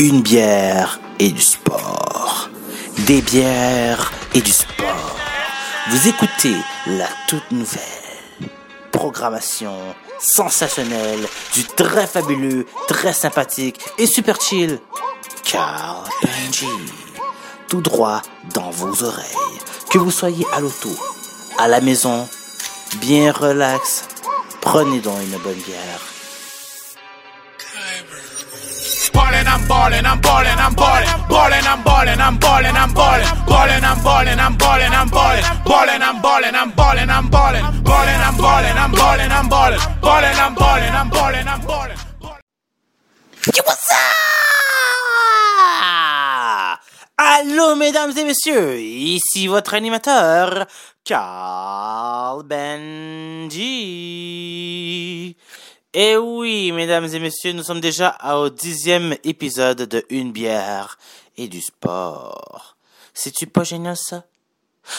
Une bière et du sport. Des bières et du sport. Vous écoutez la toute nouvelle programmation sensationnelle du très fabuleux, très sympathique et super chill Carl Benji. Tout droit dans vos oreilles. Que vous soyez à l'auto, à la maison, bien relax, prenez donc une bonne bière. Ballin', I'm ballin', I'm? Allô, mesdames et messieurs, ici votre animateur, Carl Benji. Et oui, mesdames et messieurs, nous sommes déjà au dixième épisode de Une bière et du sport. C'est-tu pas génial ça?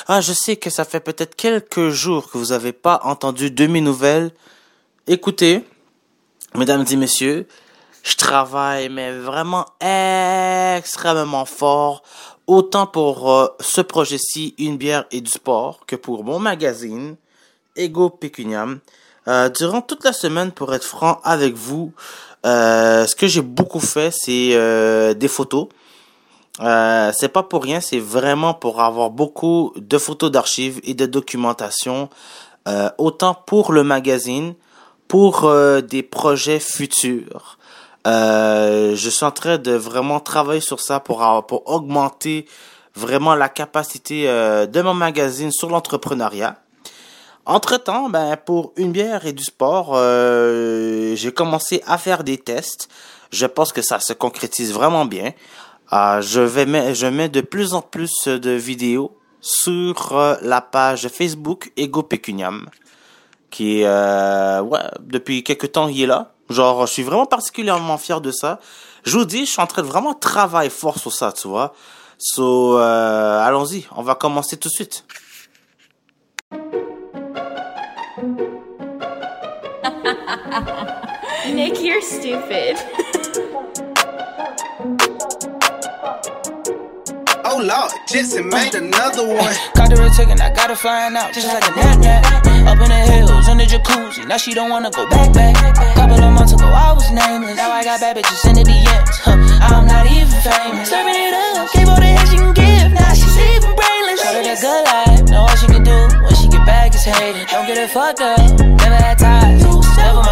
Ah, je sais que ça fait peut-être quelques jours que vous n'avez pas entendu de mes nouvelles. Écoutez, mesdames et messieurs, je travaille, mais vraiment extrêmement fort, autant pour euh, ce projet-ci, Une bière et du sport, que pour mon magazine, Ego Pecuniam. Euh, durant toute la semaine, pour être franc avec vous, euh, ce que j'ai beaucoup fait, c'est euh, des photos. Euh, c'est pas pour rien, c'est vraiment pour avoir beaucoup de photos d'archives et de documentation, euh, autant pour le magazine, pour euh, des projets futurs. Je suis en train de vraiment travailler sur ça pour, pour augmenter vraiment la capacité de mon magazine sur l'entrepreneuriat. Entre-temps, ben, pour une bière et du sport, euh, j'ai commencé à faire des tests. Je pense que ça se concrétise vraiment bien. Euh, je, vais je mets de plus en plus de vidéos sur euh, la page Facebook Ego Pecuniam, qui euh, ouais, depuis quelques temps, il est là. Genre, je suis vraiment particulièrement fier de ça. Je vous dis, je suis en train de vraiment travailler fort sur ça, tu vois. So, allons-y, on va commencer tout de suite. Nick, you're stupid. Oh Lord, Jetson made another one. Got the red ticket, I got her flying out just like a nap nap. Up in the hills, in the jacuzzi, now she don't wanna go back back. Couple of months ago, I was nameless. Now I got bad bitches in the DMs. Huh, I'm not even famous. Serving it up, gave all the hell she can give. Now she's even brainless. Showed her the good life, know what she can do. When she get back, it's hated. Don't get it fucked up. Never had ties, never my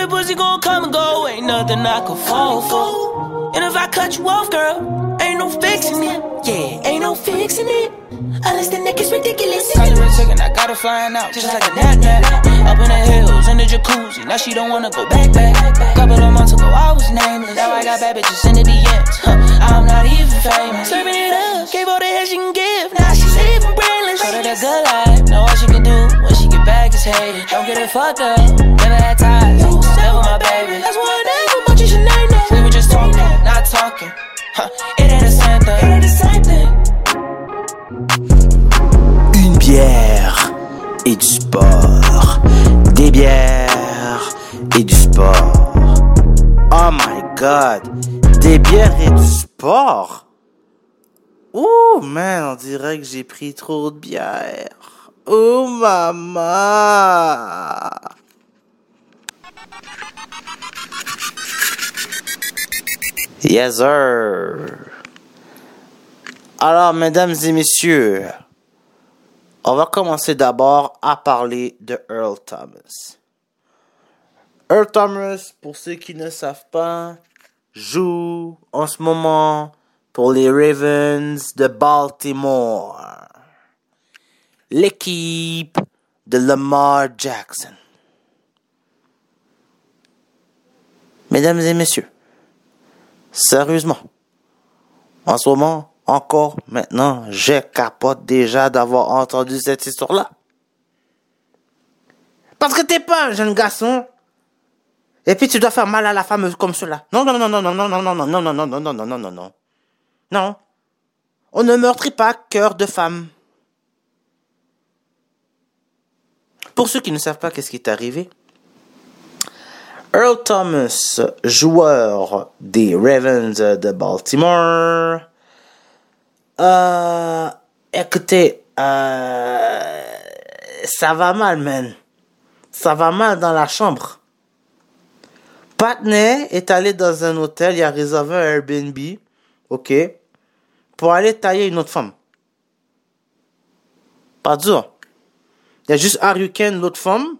the pussy gon' come and go. Ain't nothing I can fall for. And if I cut you off, girl, ain't no fixing it. Yeah, ain't no fixing it. Unless the neck is ridiculous. Got the red ticket, I got her flying out just like a nap nap. Up in the hills, in the jacuzzi. Now she don't wanna go back back. Couple of months ago, I was nameless. Now I got bad bitches in the DMs. Huh, I'm not even famous. Serving it up, gave all the hell she can give. Now she's even brainless. Showed her the good life, Don't get it fucked up. Never had ties, never my baby. That's why I never want you should name that. We were just talking, not talking. Huh, it ain't the same thing. It ain't the same thing. Une bière et du sport. Des bières et du sport. Oh my god. Des bières et du sport. Ouh, man, on dirait que j'ai pris trop de bière. Oh, maman. Yes, sir. Alors, mesdames et messieurs, on va commencer d'abord à parler de Earl Thomas. Earl Thomas, pour ceux qui ne savent pas, joue en ce moment pour les Ravens de Baltimore. L'équipe de Lamar Jackson. Mesdames et messieurs, sérieusement, en ce moment, encore maintenant, je capote déjà d'avoir entendu cette histoire-là. Parce que t'es pas un jeune garçon. Et puis tu dois faire mal à la femme comme cela. Non, non, non, non, non, non, non, non, non, non, non, non, non, non, non, non, non, non. On ne meurtrit pas cœur de femme. Pour ceux qui ne savent pas qu'est-ce qui est arrivé, Earl Thomas, joueur des Ravens de Baltimore, euh, écoutez, euh, ça va mal, man. Ça va mal dans la chambre. Patney est allé dans un hôtel, il a réservé un Airbnb, ok, pour aller tailler une autre femme. Pas dur. Il y a juste Haruken, l'autre femme.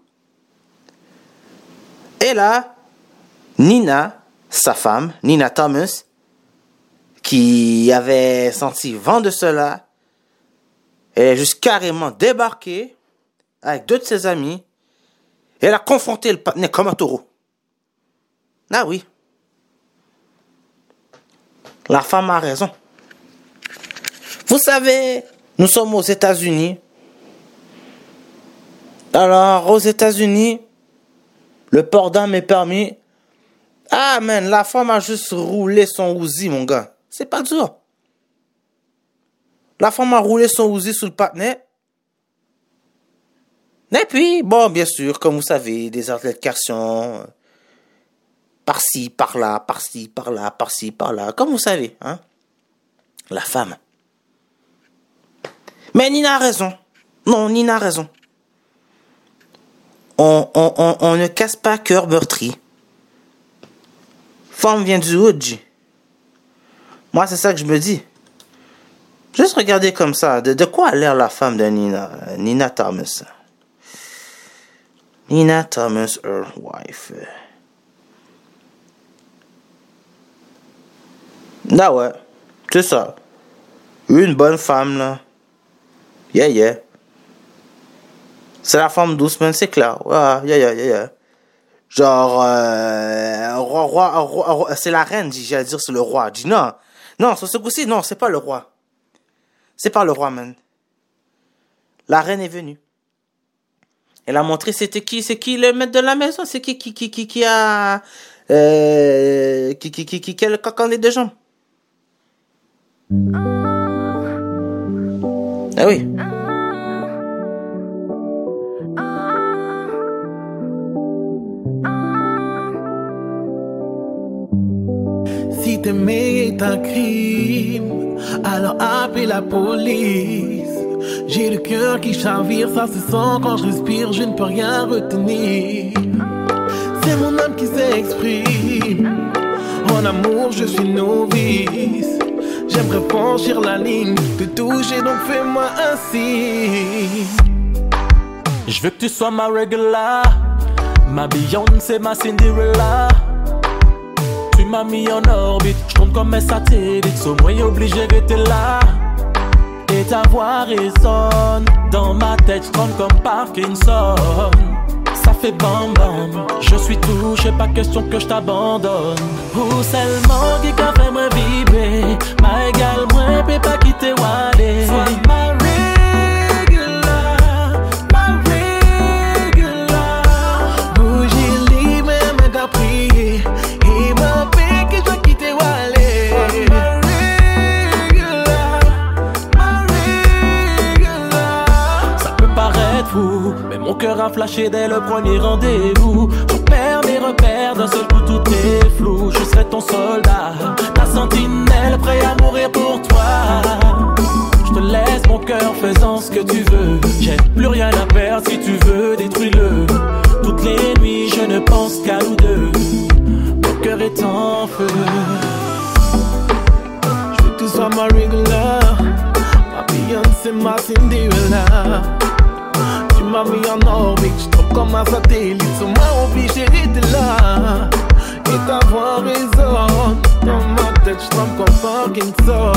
Et là, Nina, sa femme, Nina Thomas, qui avait senti vent de cela, elle est juste carrément débarquée avec deux de ses amis. Elle a confronté le partenaire comme un taureau. Ah oui. La femme a raison. Vous savez, nous sommes aux États-Unis. Alors, aux États-Unis, le port d'âme est permis. Ah, man, la femme a juste roulé son ouzi, mon gars. C'est pas dur. La femme a roulé son ouzi sous le partenaire. Et puis, bon, bien sûr, comme vous savez, des altercations. Par-ci, par-là, par-ci, par-là, par-ci, par-là. Comme vous savez, hein. La femme. Mais Nina a raison. Non, Nina a raison. On, ne casse pas cœur meurtri. Femme vient du hood. Moi, c'est ça que je me dis. Juste regarder comme ça. De, quoi a l'air la femme de Nina, Nina Thomas? Nina Thomas, her wife. Ah ouais, c'est ça. Une bonne femme, là. Yeah, yeah. C'est la femme douce, man, c'est clair. Ouais, yeah, yeah, yeah. Genre, euh, roi, roi, roi, roi- c'est la reine, j'allais dire c'est le roi. Dis non. Non, sur ce coup-ci, non, c'est pas le roi. C'est pas le roi, man. La reine est venue. Elle a montré c'était qui, c'est qui le maître de la maison, c'est qui, qui, qui, qui, qui a, euh, qui, qui, qui, qui, qui a le coq en les deux jambes. Ah oui. Si t'aimer est un crime, alors appelle la police. J'ai le cœur qui chavire, ça se sent quand je respire, je ne peux rien retenir. C'est mon âme qui s'exprime. En amour, je suis novice. J'aimerais franchir la ligne, te toucher, donc fais-moi ainsi. Je veux que tu sois ma regular, ma Beyoncé, ma Cinderella. M'as mis en orbite, je compte comme un satellite, moins obligé d'être là. Et ta voix résonne dans ma tête, je comme Parkinson. Ça fait bam bam, je suis touché, pas question que je t'abandonne. Ou seulement qui qu'a fait moi vibrer, ma égale, moi, peut pas quitter Wale. A flashé dès le premier rendez-vous. Je perds mes repères, d'un seul coup tout est flou. Je serai ton soldat, ta sentinelle, prêt à mourir pour toi. Je te laisse mon cœur faisant ce que tu veux. J'ai plus rien à perdre si tu veux, détruis-le. Toutes les nuits, je ne pense qu'à nous deux. Mon cœur est en feu. Je veux que tu sois ma regular. Ma Beyoncé, ma Cinderella. M'as mis en orbite, je tombe comme un satellite. Sur moi, obligé d'être là. Et ta voix résonne. Dans ma tête, je tremble comme Parkinson.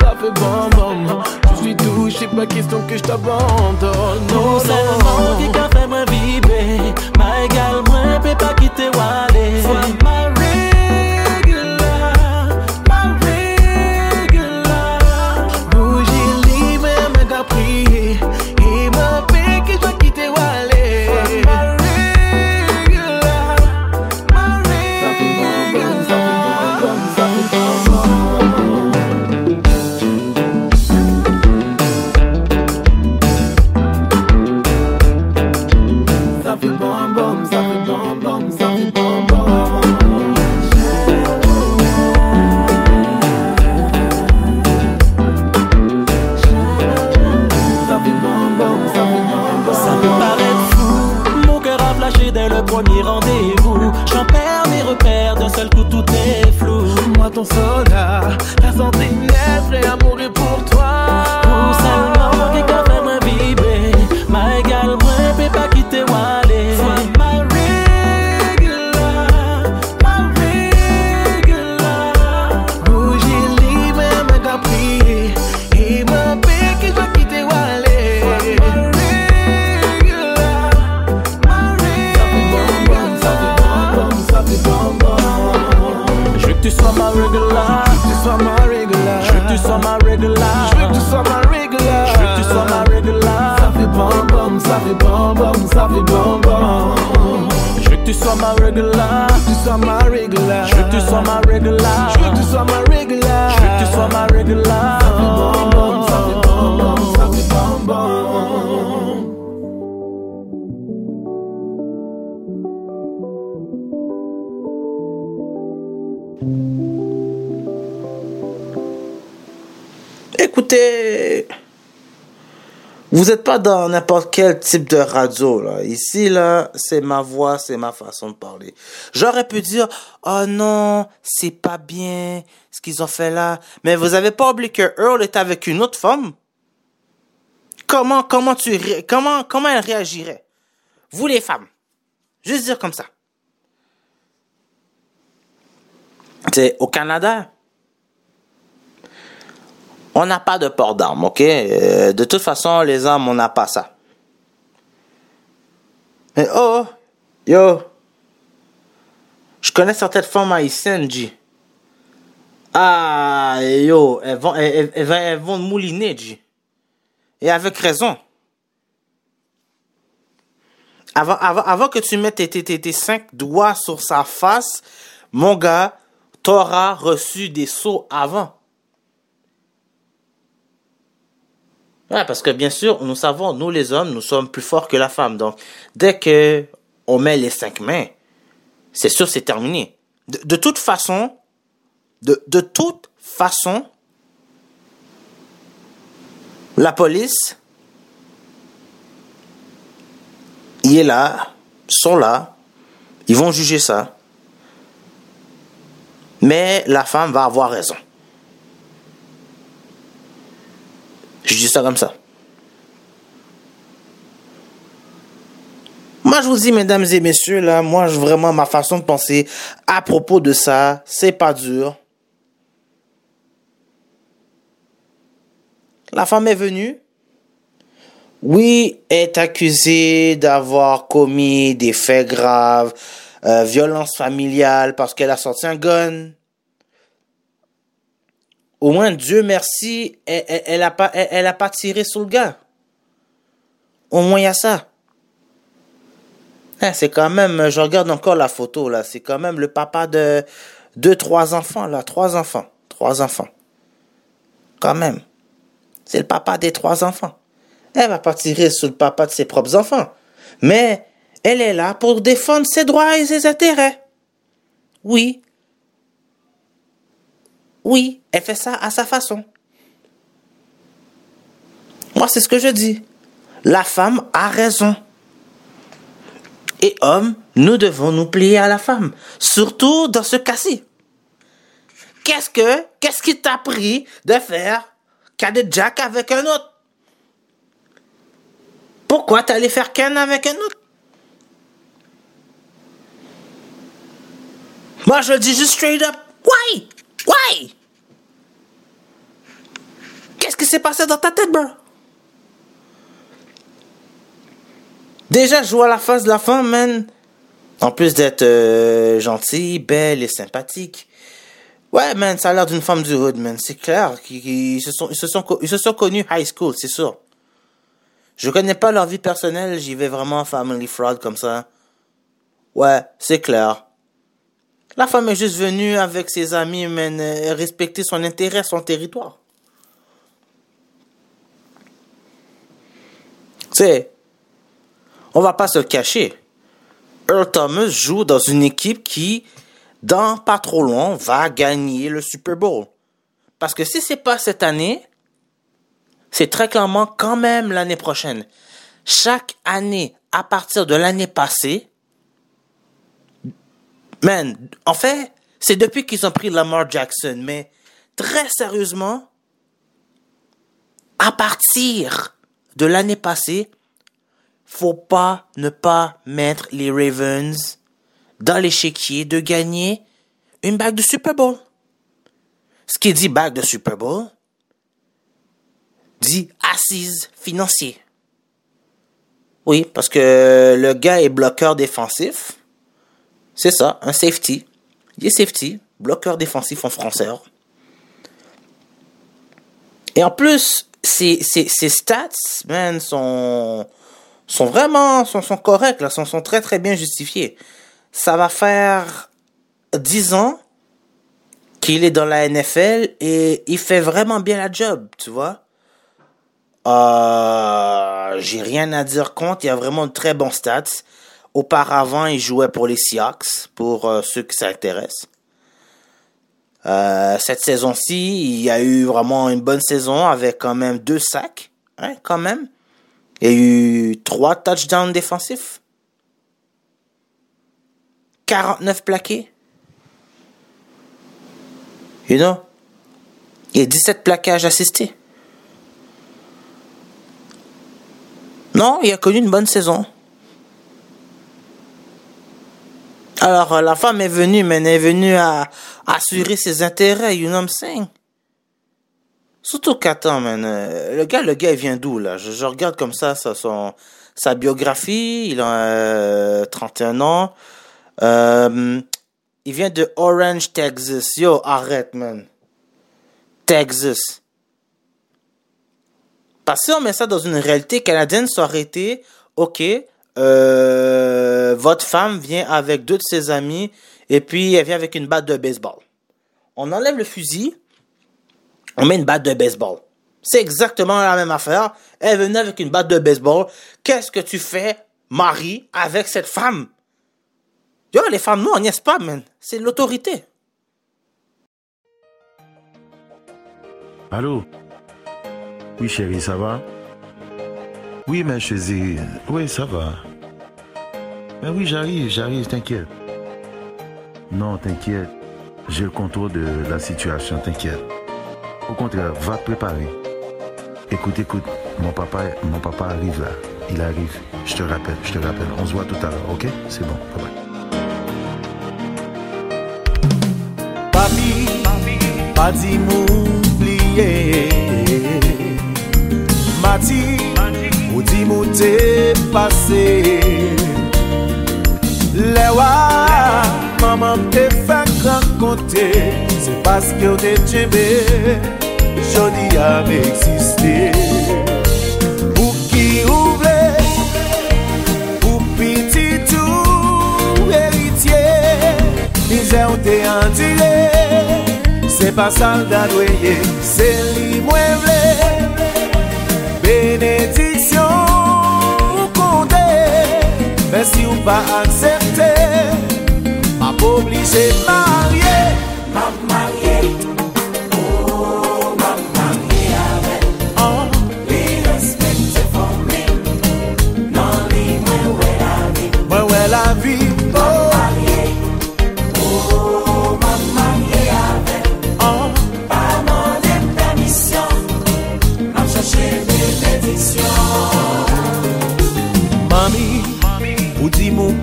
Ça fait bon, bon. Je suis touché, pas question que je t'abandonne. Non, Non seulement qui non. qu'a fait moi vibrer Ma égale, moi, peut pas quitter Wale ton sol fait bon, bon, ça fait bon, bon. Je veux que tu sois ma regular Tu sois ma regular. Je veux que tu sois ma regular Je veux que tu sois ma regular. Je veux que tu sois ma regular Ça fait ça fait vous n'êtes pas dans n'importe quel type de radio là. Ici là, c'est ma voix, c'est ma façon de parler. J'aurais pu dire "Oh non, c'est pas bien ce qu'ils ont fait là." Mais vous avez pas oublié que Earl est avec une autre femme Comment comment tu comment comment elle réagirait? Vous les femmes. Juste dire comme ça. C'est au Canada. On n'a pas de port d'armes, ok? Euh, de toute façon, les armes, on n'a pas ça. Mais oh, yo, je connais certaines femmes haïtiennes, G. Ah, yo, elles vont, elles, elles- mouliner, G. Et avec raison. Avant, que tu mettes tes, tes, tes, tes cinq doigts sur sa face, mon gars, t'auras reçu des sauts avant. Ouais, parce que bien sûr, nous savons, nous les hommes, nous sommes plus forts que la femme. Donc, dès que on met les cinq mains, c'est sûr, c'est terminé. De, toute façon, de, de toute façon, la police, il est là, sont là, ils vont juger ça. Mais la femme va avoir raison. Je dis ça comme ça. Moi, je vous dis, mesdames et messieurs, là, moi, vraiment, ma façon de penser à propos de ça, c'est pas dur. La femme est venue. Oui, est accusée d'avoir commis des faits graves, euh, violence familiale, parce qu'elle a sorti un gun. Au moins, Dieu merci, elle, elle, elle a pas, tiré sur le gars. Au moins, il y a ça. Hein, c'est quand même, je regarde encore la photo, là, c'est quand même le papa de deux, trois enfants, là, trois enfants, trois enfants. Quand même. C'est le papa des trois enfants. Elle va pas tirer sur le papa de ses propres enfants. Mais elle est là pour défendre ses droits et ses intérêts. Oui. Oui, elle fait ça à sa façon. Moi, c'est ce que je dis. La femme a raison. Et hommes, nous devons nous plier à la femme. Surtout dans ce cas-ci. Qu'est-ce que, qu'est-ce qui t'a pris de faire Cadet Jack avec un autre? Pourquoi allé faire Ken avec un autre? Moi, je dis juste straight up. Why? Why? Qu'est-ce qui s'est passé dans ta tête, bro? Déjà, je vois la face de la femme, man. En plus d'être euh, gentille, belle et sympathique. Ouais, man, ça a l'air d'une femme du hood, man. C'est clair. Ils se, sont, se se sont connus high school, c'est sûr. Je connais pas leur vie personnelle, j'y vais vraiment family fraud comme ça. Ouais, c'est clair. La femme est juste venue avec ses amis, euh, respecter son intérêt, son territoire. Sais, on va pas se cacher. Earl Thomas joue dans une équipe qui, dans pas trop loin, va gagner le Super Bowl. Parce que si c'est pas cette année, c'est très clairement quand même l'année prochaine. Chaque année, à partir de l'année passée, man, en fait, c'est depuis qu'ils ont pris Lamar Jackson, mais très sérieusement, à partir de l'année passée, faut pas ne pas mettre les Ravens dans l'échiquier de gagner une bague de Super Bowl. Ce qui dit bague de Super Bowl dit assise financier. Oui, parce que le gars est bloqueur défensif. C'est ça, un safety. Il est safety, bloqueur défensif en français. Et en plus, ses stats, man, sont, sont vraiment, sont, sont corrects, là, sont, sont très très bien justifiés. Ça va faire 10 ans qu'il est dans la NFL et il fait vraiment bien la job, tu vois. Euh, j'ai rien à dire contre, il y a vraiment de très bons stats. Auparavant, il jouait pour les Seahawks, pour euh, ceux qui s'intéressent. Euh, cette saison-ci, il a eu vraiment une bonne saison avec quand même deux sacs, hein, quand même. Il y a eu trois touchdowns défensifs. 49 plaqués. You know? A 17 plaquages assistés. Non, il a connu une bonne saison. Alors, euh, la femme est venue, mais elle est venue à, assurer ses intérêts, you know what I'm saying? Surtout qu'attends, man, euh, le gars, le gars, il vient d'où, là? Je, je, regarde comme ça, ça son, sa biographie, il a euh, 31 ans. Euh, il vient de Orange, Texas. Yo, arrête, man. Texas. Parce que on met ça dans une réalité canadienne, ça aurait ok, euh, votre femme vient avec deux de ses amis et puis elle vient avec une batte de baseball. On enlève le fusil, on met une batte de baseball. C'est exactement la même affaire. Elle venait avec une batte de baseball. Qu'est-ce que tu fais, Marie, avec cette femme? Les femmes, non, on n'y pas, man. C'est l'autorité. Allô? Oui, chérie, ça va? Oui, ma chérie. Oui, ça va. Mais oui, j'arrive, j'arrive, t'inquiète. Non, t'inquiète. J'ai le contrôle de la situation, t'inquiète. Au contraire, va te préparer. Écoute, écoute, mon papa, mon papa arrive là. Il arrive. Je te rappelle, je te rappelle. On se voit tout à l'heure, ok? C'est bon, bye bye. Ou di mou te pase Le wak Maman te fèk rakonte Se paske ou te tjeme Jodi ame eksiste Ou ki ou vle Ou piti tou Eritye Nizè ou te andire Se pa sal da dweye Se li mwen vle Benedi pa aksepte Ma pou oblije ma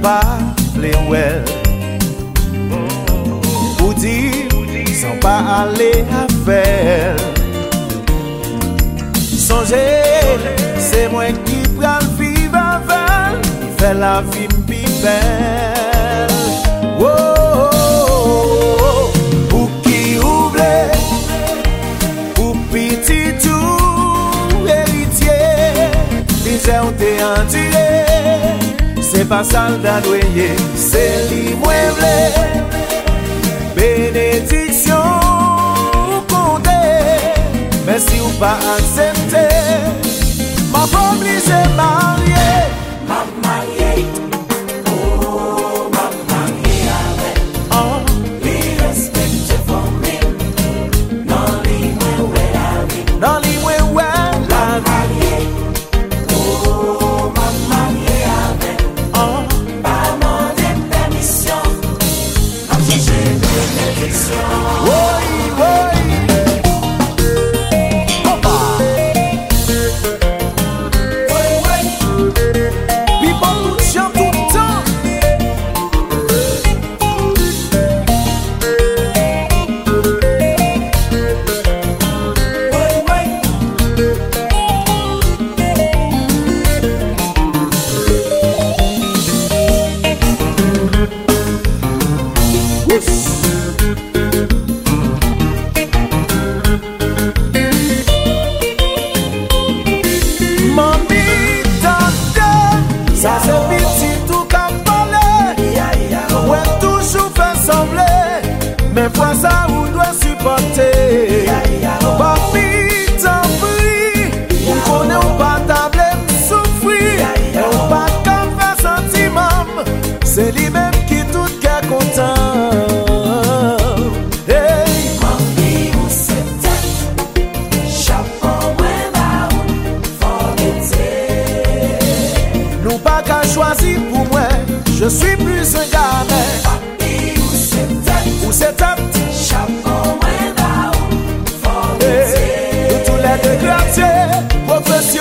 pa ple wel. Ou di, san pa ale a fèl Sonje, se mwen ki pral viv avel Ki fe la vi mpi bel. Oh, oh, oh, Ou ki ouble ou piti tou Eritye, bizè ou te an dire. pa salda dweye Se li mwemble Benediksyon konde. Mwen si ou pa aksepte Mwen pa oblije mari. kwa sa ou dwe supporte? Papi, tan pri, ou konen ou pa table m soufri? E ou pa kam fe sentimam, se li men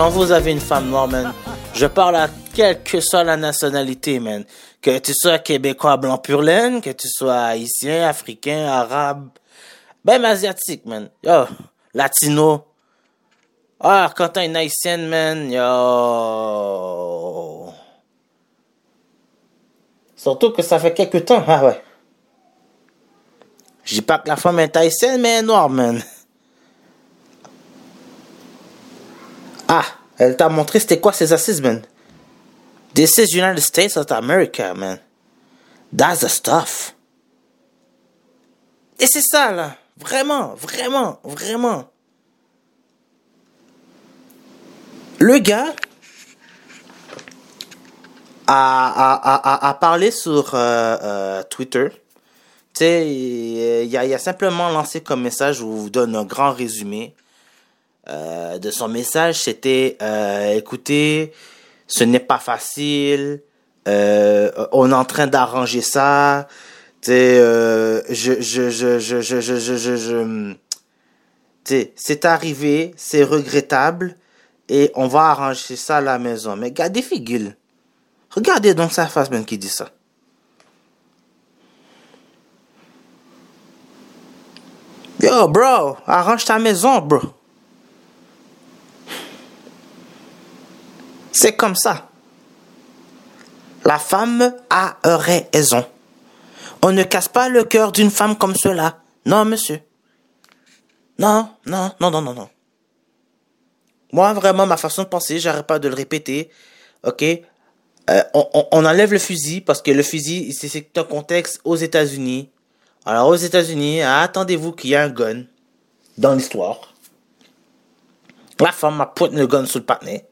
quand vous avez une femme noire, je parle à quelle que soit la nationalité, man. Que tu sois québécois blanc pur laine, que tu sois haïtien, africain, arabe, même asiatique, man. Latino. Ah, quand t'as une haïtienne, man, yo. Surtout que ça fait quelques temps, ah ouais. Je dis pas que la femme est haïtienne, mais noire, man. Ah, elle t'a montré c'était quoi ses assises, man? This is United States of America, man. That's the stuff. Et c'est ça, là. Vraiment, vraiment, vraiment. Le gars a, a, a, a, parlé sur euh, euh, Twitter. Tu sais, il, il a, il a simplement lancé comme message, je vous donne un grand résumé. Euh, de son message, c'était euh, écoutez, ce n'est pas facile, euh, on est en train d'arranger ça, tu je, je, je, je, je, je, je, je, c'est arrivé, c'est regrettable, et on va arranger ça à la maison. Mais regardez Figul. Regardez donc sa face même qui dit ça. Yo, bro, arrange ta maison, bro. C'est comme ça. La femme a raison. On ne casse pas le cœur d'une femme comme cela. Non, monsieur. Non, non, non, non, non, non. Moi, vraiment, ma façon de penser, j'arrête pas de le répéter. Ok? Euh, on, enlève le fusil parce que le fusil, c'est- un contexte aux États-Unis. Alors, aux États-Unis, attendez-vous qu'il y ait un gun dans l'histoire. La femme a pointé le gun sur le partenaire.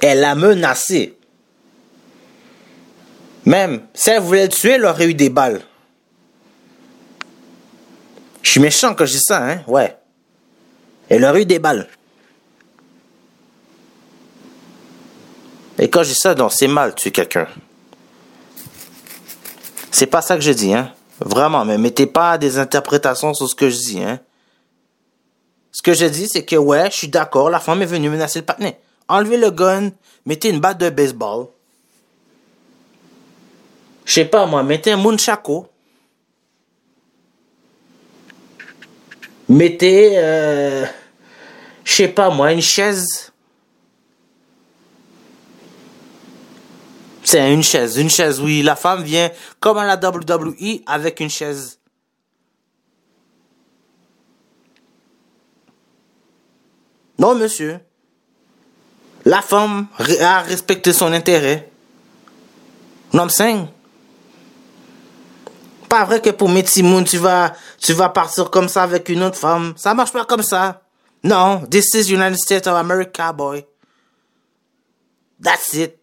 Elle l'a menacé. Même, si elle voulait le tuer, elle aurait eu des balles. Je suis méchant quand je dis ça, hein? Ouais. Elle aurait eu des balles. Et quand je dis ça, c'est mal tuer quelqu'un. C'est pas ça que je dis, hein? Vraiment, mais mettez pas des interprétations sur ce que je dis, hein? Ce que je dis, c'est que ouais, je suis d'accord, la femme est venue menacer le partenaire. Enlevez le gun, mettez une batte de baseball. Je sais pas moi, mettez un munchako. Mettez, euh, je sais pas moi, une chaise. C'est une chaise, une chaise, oui. La femme vient comme à la WWE avec une chaise. Non, monsieur. La femme a respecté son intérêt. Non, saying. Pas vrai que pour Simone, tu vas, tu vas partir comme ça avec une autre femme. Ça marche pas comme ça. Non, this is United States of America, boy. That's it.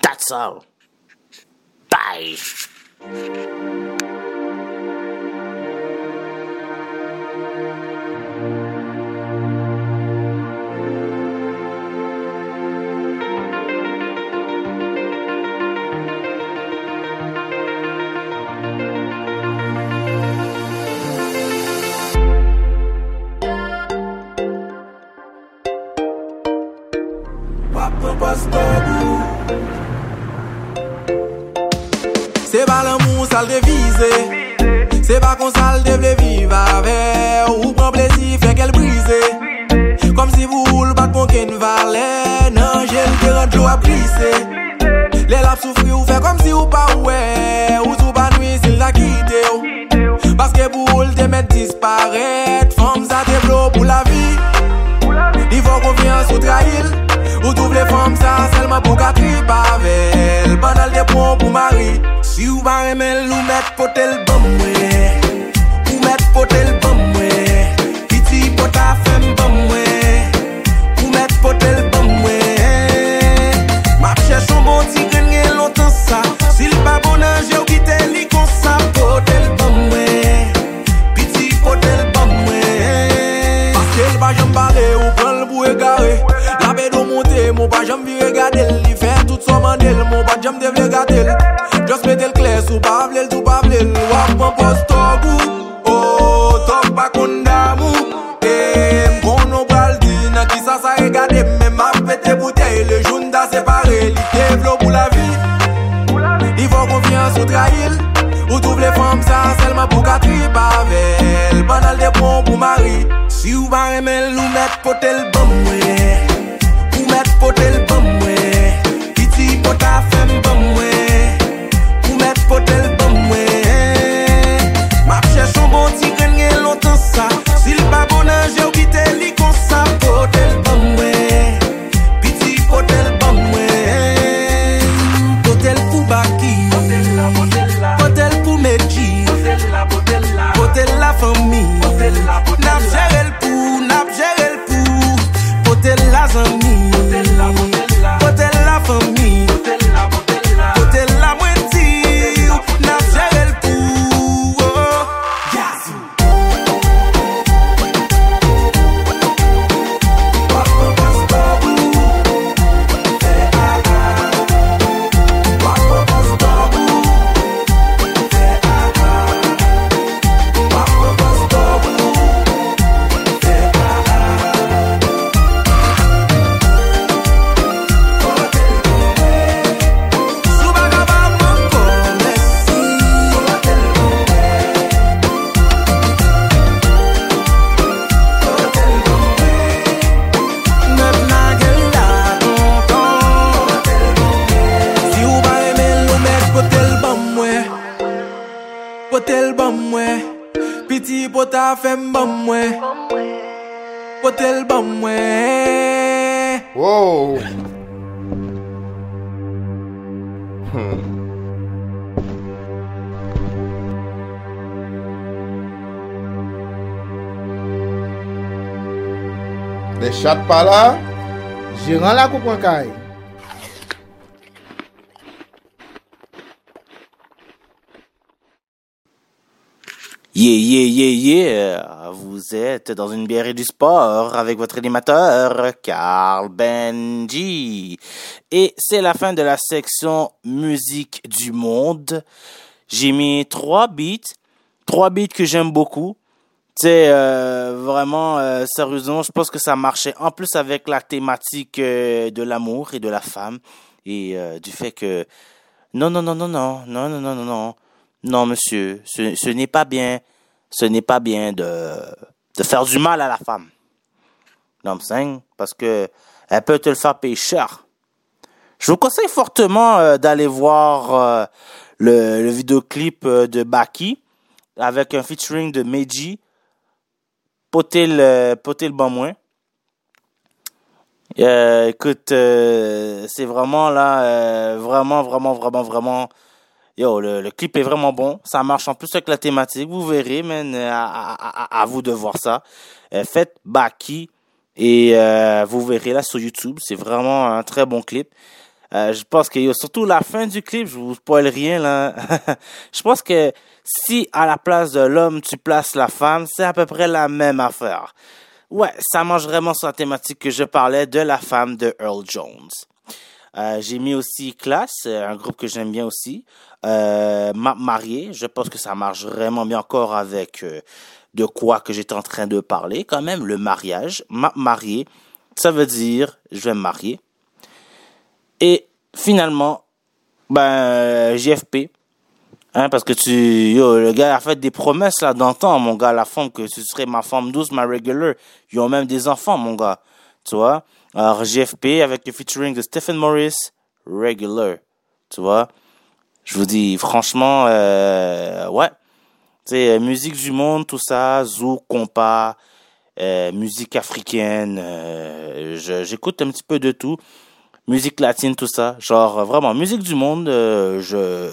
That's all. pas tabou Se ba l'amou sal devize Se ba kon sal devle vive ave Ou pran plezi fek el brise. Kom si vou voul bat kon ken vale Nan jel te radjo ap glise Le lap non, soufri ou fe kom si ou pa ouwe Ou sou pa nwi sil la kite ou. Baske boul te met disparet Fom sa te blo pou la vi Di fò konfian sou trail Ou trouve les ça seulement pour qu'à avec Pendant des ponts pour mari. Si ou va remel ou mettre potel bon jam devle gade l. Just mette l kles ou pa avle l, tou pa avle l Wap mwen pos togou, oh, tok pa kondamou E, mkon nou pral di, nan ki sa sa e gade. Mwen map pete bouteille, le joun da separe. Li devlo pou la vi. Li fò konfians ou trail Ou tou vle fòm sa, selman pou katri pavel Ban al depon pou mari Si ou ba remel, ou met potel ba Pas là. Gérant la coupe en caille. Yeah, yeah, yeah, yeah. Vous êtes dans une bière et du sport avec votre animateur, Carl Benji. Et c'est la fin de la section musique du monde. J'ai mis trois beats, trois beats que j'aime beaucoup. Tu sais, euh, vraiment, euh, sérieusement, je pense que ça marchait en plus avec la thématique euh, de l'amour et de la femme et euh, du fait que non, non, non, non, non, non, non, non, non, non, non, monsieur, ce, ce n'est pas bien, ce n'est pas bien de, de faire du mal à la femme. Non, parce que elle peut te le faire payer cher. Je vous conseille fortement d'aller voir le, le vidéoclip de Baki avec un featuring de Meiji, Potel, euh, Potel Bon Moins. Euh, écoute, euh, c'est vraiment là, euh, vraiment, vraiment, vraiment, vraiment. Yo, le, le clip est vraiment bon. Ça marche en plus avec la thématique. Vous verrez, man. euh, à, à vous de voir ça. Euh, faites Baki et euh, vous verrez là sur YouTube. C'est vraiment un très bon clip. Euh, je pense que yo, surtout la fin du clip, je vous spoil rien là. je pense que si à la place de l'homme tu places la femme, c'est à peu près la même affaire. Ouais, ça mange vraiment sur la thématique que je parlais de la femme de Earl Jones. Euh, j'ai mis aussi Classe, un groupe que j'aime bien aussi. Euh, Marié, je pense que ça marche vraiment bien encore avec euh, de quoi que j'étais en train de parler quand même, le mariage. Map Marié, ça veut dire je vais me marier. Et finalement, ben JFP, hein, parce que tu, yo, le gars a fait des promesses là d'antan, mon gars, la femme que tu serais ma femme douce, ma regular. Ils ont même des enfants, mon gars, tu vois. Alors JFP avec le featuring de Stephen Morris, regular, tu vois. Je vous dis franchement, euh, ouais, tu sais, musique du monde, tout ça, zouk, compas, euh, musique africaine, euh, j'écoute un petit peu de tout musique latine, tout ça. Genre, vraiment, musique du monde, euh, je,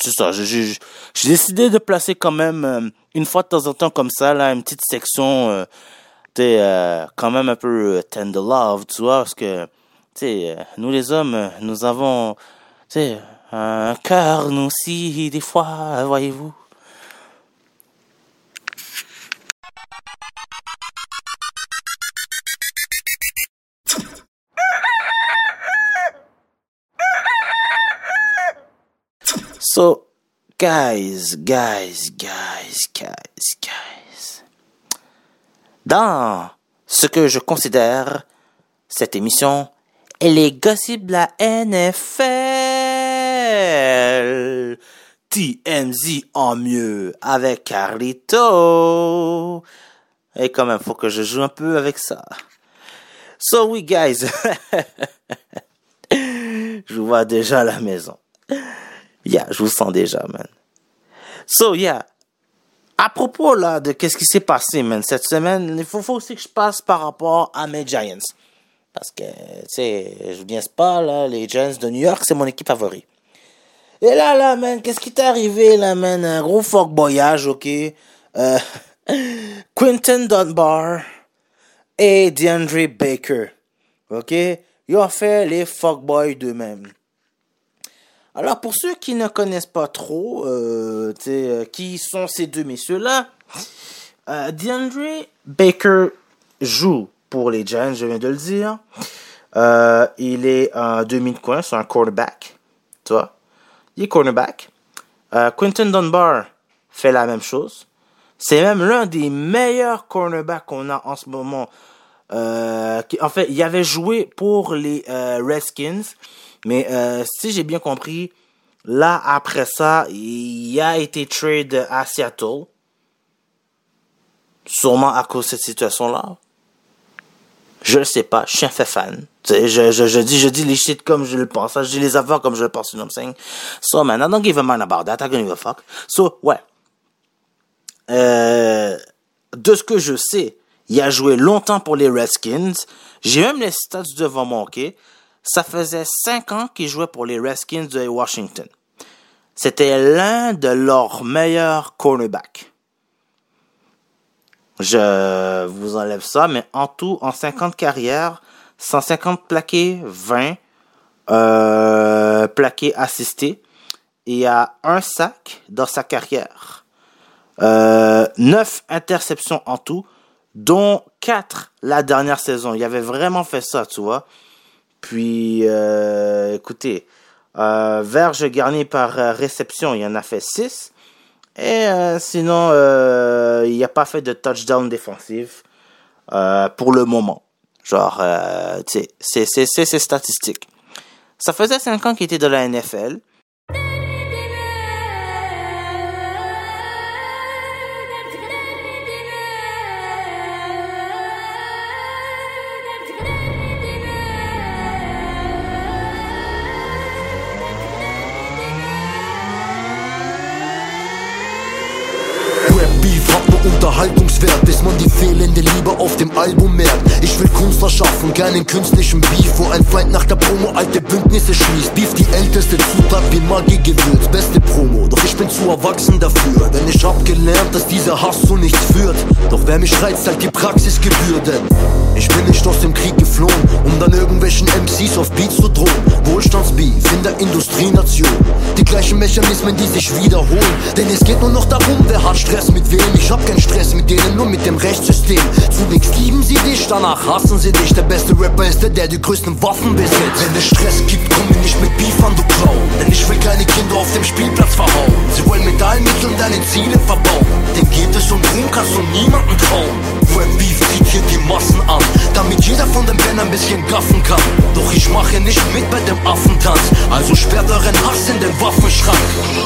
c'est ça, j'ai décidé de placer quand même, euh, une fois de temps en temps comme ça, là, une petite section, euh, tu sais, quand même un peu tender love, tu vois, parce que, tu nous les hommes, nous avons, tu sais, un cœur, nous aussi, des fois, voyez-vous. So, guys, guys, guys, guys, guys. Dans ce que je considère cette émission, elle est gossip de la NFL. TMZ en mieux avec Carlito. Et quand même, faut que je joue un peu avec ça. So oui, guys. je vois déjà la maison. Yeah, je vous sens déjà, man. So, yeah. À propos, là, de qu'est-ce qui s'est passé, man, cette semaine, il faut, aussi que je passe par rapport à mes Giants. Parce que, tu sais, je vous dis pas, là, les Giants de New York, c'est mon équipe favorite. Et là, là, man, qu'est-ce qui t'est arrivé, là, man? Un gros fuck boyage, ok? Euh, Quinton Dunbar et DeAndre Baker, ok? Ils ont fait les fuckboys d'eux-mêmes. Alors pour ceux qui ne connaissent pas trop, euh, euh, qui sont ces deux messieurs-là, euh, DeAndre Baker joue pour les Giants, je viens de le dire. Il est un demi-coin, c'est un cornerback. Tu vois? Il est cornerback. Quinton Dunbar fait la même chose. C'est même l'un des meilleurs cornerbacks qu'on a en ce moment. en fait, il avait joué pour les Redskins. Mais euh, si j'ai bien compris, là, après ça, il a été trade à Seattle. Sûrement à cause de cette situation-là. Je ne sais pas, je suis un fait fan. Je, dis, je dis les shit comme je le pense. Je dis les affaires comme je le pense, you know what I'm? So, man, I don't give a man about that. I don't give a fuck. So, ouais. Euh, de ce que je sais, il a joué longtemps pour les Redskins. J'ai même les stats devant moi, ok? Ça faisait cinq ans qu'il jouait pour les Redskins de Washington. C'était l'un de leurs meilleurs cornerbacks. Je vous enlève ça, mais en tout, en 50 carrières, 150 plaqués, 20 euh, plaqués assistés. Et a un sac dans sa carrière. Euh, 9 interceptions en tout, dont 4 la dernière saison. Il avait vraiment fait ça, tu vois. Puis, euh, écoutez, euh, verge garni par euh, réception, il en a fait 6. Et sinon, il n'y a pas fait de touchdown défensif pour le moment. Genre, c'est c'est statistiques. Ça faisait 5 ans qu'il était dans la NFL. Dem Album merkt. Ich will Kunst erschaffen, keinen künstlichen Beef, wo ein Feind nach der Promo alte Bündnisse schließt. Beef die älteste Zutat wie Magie Gewürz, beste Promo, doch ich bin zu erwachsen dafür. Denn ich hab gelernt, dass dieser Hass zu nichts führt. Doch wer mich reizt, halt die Praxis gebührt, denn ich bin nicht aus dem Krieg geflohen, um dann irgendwelchen MCs auf Beats zu drohen. Wohlstandsbeef in der Industrienation. Die gleichen Mechanismen, die sich wiederholen. Denn es geht nur noch darum, wer hat Stress mit wem. Ich hab keinen Stress mit denen, nur mit dem Rechtssystem. Zunächst lieben sie dich, danach hassen sie dich. Der beste Rapper ist der, der die größten Waffen besitzt. Wenn es Stress gibt, komm mir nicht mit Beef an, du Clown. Denn ich will keine Kinder auf dem Spielplatz verhauen. Sie wollen mit allen Mitteln deine Ziele verbauen. Denn geht es um Ruhm, kannst du niemanden trauen. Rap Beef hier die Massen an, damit jeder von den Bändern ein bisschen gaffen kann. Doch ich mache nicht mit bei dem Affentanz, also sperrt euren Hass in den Waffenschrank.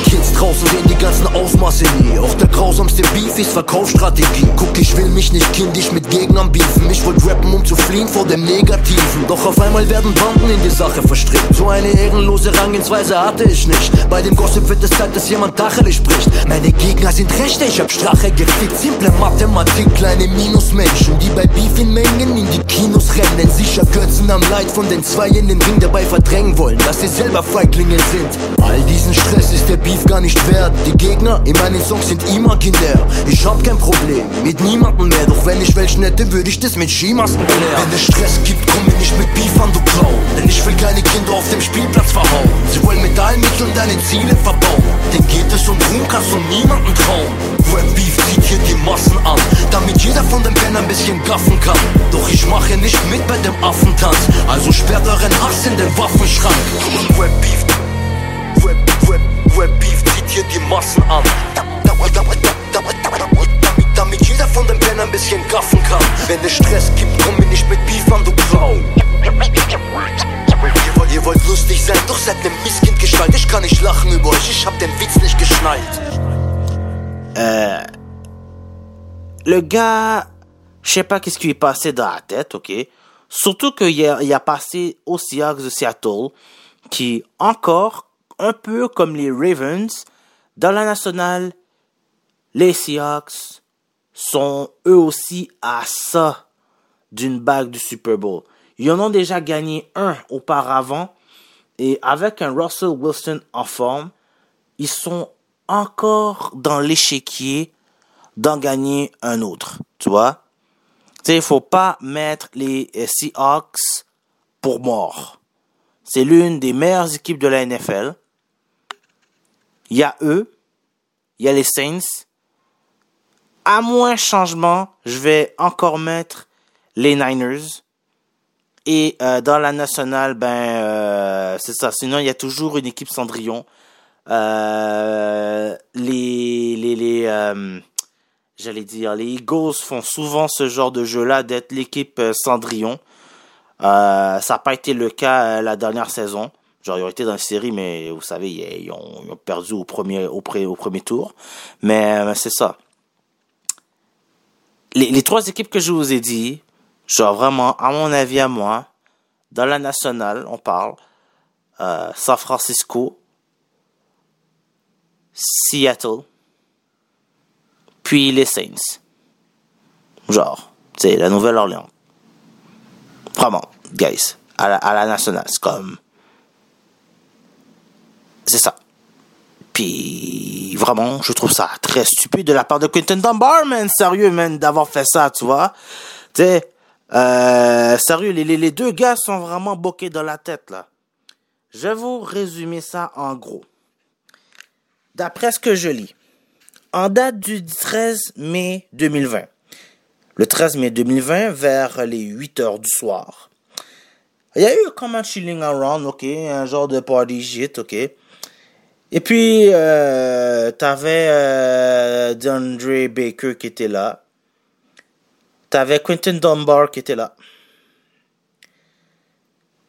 Kids draußen sehen die ganzen Ausmaße nie, auch der grausamste Beef ist Verkaufsstrategie. Guck, ich will mich nicht kindisch mit Gegnern beefen, ich wollte rappen, um zu fliehen vor dem Negativen. Doch auf einmal werden Banden in die Sache verstrickt, so eine ehrenlose Rangehensweise hatte ich nicht. Bei dem Gossip wird es Zeit, dass jemand Tacheles spricht. Meine Gegner sind rechte, ich hab Strache gefickt, simple Mathematik, kleine Minusmenschen, die bei Beef in Mengen in die Kinos rennen, sicher kürzen am Leid von den zwei in den Ring dabei verdrängen wollen, dass sie selber Feiglinge sind. All diesen Stress ist der Beef gar nicht wert. Die Gegner in meinen Songs sind imaginär. Ich hab kein Problem mit niemandem mehr, doch wenn ich welchen hätte, würde ich das mit Skimasken klären. Wenn es Stress gibt, komm mir nicht mit Beef an, du Clown. Denn ich will keine Kinder auf dem Spielplatz verhauen. Sie wollen mit allen Mitteln deine Ziele verbauen. Denn geht es um Ruhm, kannst du niemanden trauen. Rap Beef zieht hier die Massen an, damit jeder von den Bändern ein bisschen gaffen kann. Doch ich mache nicht mit bei dem Affentanz, also sperrt euren Hass in den Waffenschrank. Rap Beef, Rap, Rap, Rap Beef zieht hier die Massen an. Damit, jeder von den Bändern ein bisschen gaffen kann. Wenn es Stress gibt, komm mir nicht mit Beef an, du Clown. Ihr wollt, ihr wollt lustig sein, doch seid ne Misskindgestalt. Ich kann nicht lachen über euch, ich hab den Witz nicht geschnallt. Euh, le gars, je sais pas qu'est-ce qui lui est passé dans la tête, ok? Surtout qu'il a, il a passé aux Seahawks de Seattle, qui, encore, un peu comme les Ravens, dans la nationale, les Seahawks sont eux aussi à ça d'une bague du Super Bowl. Ils en ont déjà gagné un auparavant, et avec un Russell Wilson en forme, ils sont encore dans l'échiquier d'en gagner un autre, tu vois. Tu sais, faut pas mettre les euh, Seahawks pour mort. C'est l'une des meilleures équipes de la NFL. Il y a eux, il y a les Saints. À moins changement, je vais encore mettre les Niners. Et euh, dans la nationale, ben euh, c'est ça. Sinon, il y a toujours une équipe Cendrillon. Euh, les les les euh, j'allais dire les Eagles font souvent ce genre de jeu là d'être l'équipe euh, Cendrillon. Euh, ça n'a pas été le cas euh, la dernière saison. Genre ils ont été dans la série mais vous savez ils, ont, perdu au premier au, premier tour. Mais c'est ça. Les, trois équipes que je vous ai dit, genre vraiment à mon avis à moi, dans la nationale on parle San Francisco, Seattle, puis les Saints. Genre, c'est la Nouvelle-Orléans. Vraiment, guys, à la, nationale, c'est comme... C'est ça. Puis, vraiment, je trouve ça très stupide de la part de Quentin Dunbar, man. Sérieux, man, d'avoir fait ça, tu vois. Tu sais, euh, sérieux, les, les, les deux gars sont vraiment boqués dans la tête, là. Je vais vous résumer ça en gros. D'après ce que je lis, en date du 13 mai 2020, le 13 mai 2020, vers les 8 heures du soir, il y a eu comme un chilling around, ok, un genre de party shit, ok. Et puis, euh, t'avais euh, DeAndre Baker qui était là. T'avais Quentin Dunbar qui était là.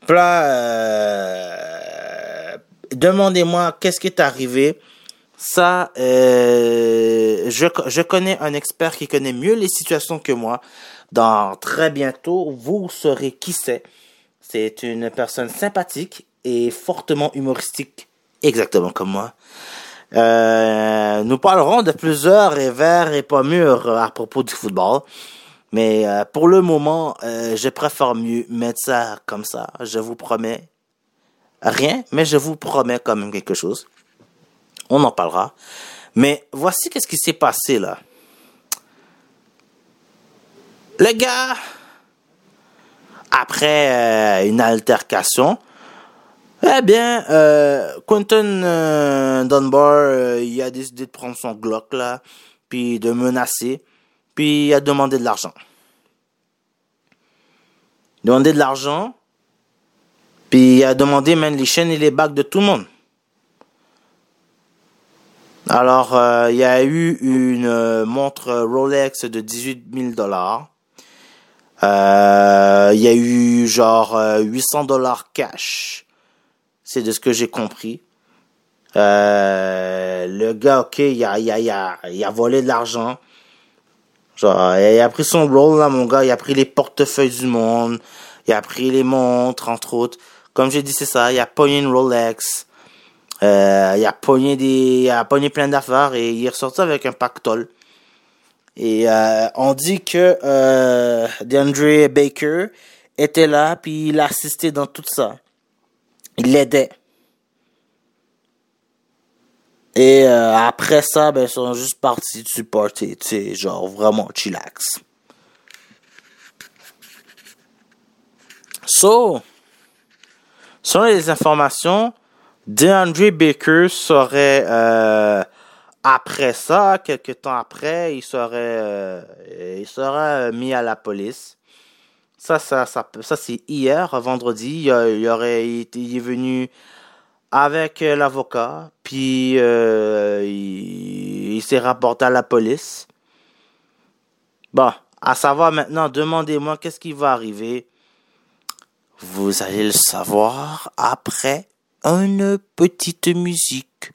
Puis euh, demandez-moi qu'est-ce qui est arrivé? Ça, euh, je, je connais un expert qui connaît mieux les situations que moi. Dans très bientôt, vous saurez qui c'est. C'est une personne sympathique et fortement humoristique, exactement comme moi. Euh, nous parlerons de plusieurs revers et pas mûrs à propos du football. Mais euh, pour le moment, je préfère mieux mettre ça comme ça. Je vous promets rien, mais je vous promets quand même quelque chose. On en parlera. Mais voici qu'est-ce qui s'est passé là. Les gars, après euh, une altercation, eh bien, euh, Quentin euh, Dunbar, il a décidé de prendre son Glock là, puis de menacer, puis il a demandé de l'argent. Demandé de l'argent, puis il a demandé même les chaînes et les bagues de tout le monde. Alors, euh, il y a eu une euh, montre Rolex de 18 000 dollars. Euh, Il y a eu genre euh, 800 dollars cash. C'est de ce que j'ai compris. Le gars, ok, il a, a, a, a volé de l'argent. Genre, il a pris son rôle là, mon gars. Il a pris les portefeuilles du monde. Il a pris les montres, entre autres. Comme j'ai dit, c'est ça. Il a pogné une Rolex. Euh, il a pogné des, il a pogné plein d'affaires et il est ressorti avec un pactole. Et euh, on dit que euh, DeAndre Baker était là puis il assistait dans tout ça. Il l'aidait. Et euh, après ça, ben, ils sont juste partis de supporter, tu sais, genre vraiment chillax. So, selon les informations, DeAndre Baker serait, euh, après ça, quelques temps après, il serait, euh, il serait mis à la police. Ça, ça, ça, ça c'est hier, vendredi. Il, il aurait été, il est venu avec euh, l'avocat, puis euh, il, il s'est rapporté à la police. Bon, à savoir maintenant, demandez-moi qu'est-ce qui va arriver. Vous allez le savoir après une petite musique.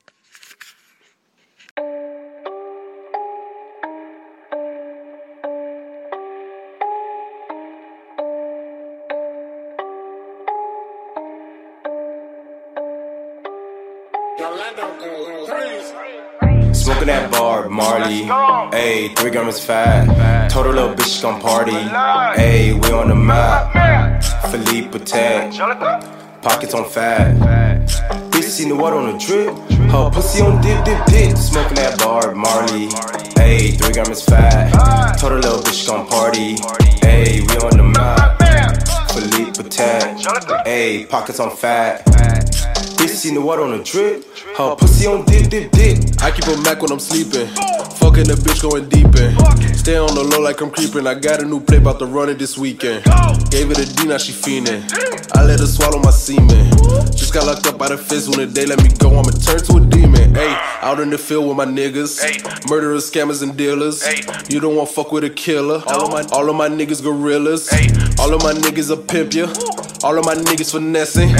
Smoking that bar, Marley. Ayy, three grams fat. Total little bitch gon' party. Ayy, we on the map. Philippe Patek. Pockets on fat. Bitch seen the water on the drip. Her pussy on dip, dip, dip. Smoking that bar, Marley. Ayy, three grams fat. Told Total little bitch gon' party. Ayy, we on the map. Philippe Patek. Ayy, pockets on fat. Bitch seen the water on the drip. Her pussy on dip, dip, dip. I keep a Mac when I'm sleeping. Fucking the bitch going deep in. Stay on the low like I'm creeping. I got a new play, about to run it this weekend. Gave it a D, now she fiendin'. I let her swallow my semen. Just got locked up by the fence when the day let me go. I'ma turn to a demon. Hey, out in the field with my niggas. Murderers, scammers, and dealers. You don't want fuck with a killer. All of my all of my niggas gorillas. All of my niggas a pimp ya. All of my niggas finessing.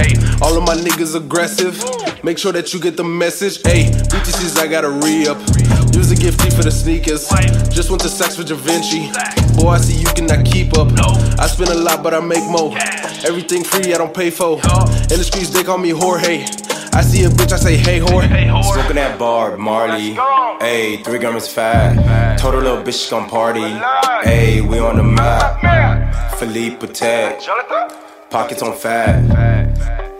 All of my niggas aggressive. Make sure that you get the message. Hey, BTCs, I gotta re up. Use a gift fee for the sneakers. Just went to sex with Da Vinci. Boy, I see you cannot keep up. I spend a lot, but I make more. Everything free, I don't pay for. In the streets, they call me Jorge. I see a bitch, I say, hey, whore. Smoking that bar, Marley. Ayy, three grams fat. Total little bitch gon' party. Ayy, we on the map. Philippe Patek. Pockets on fat.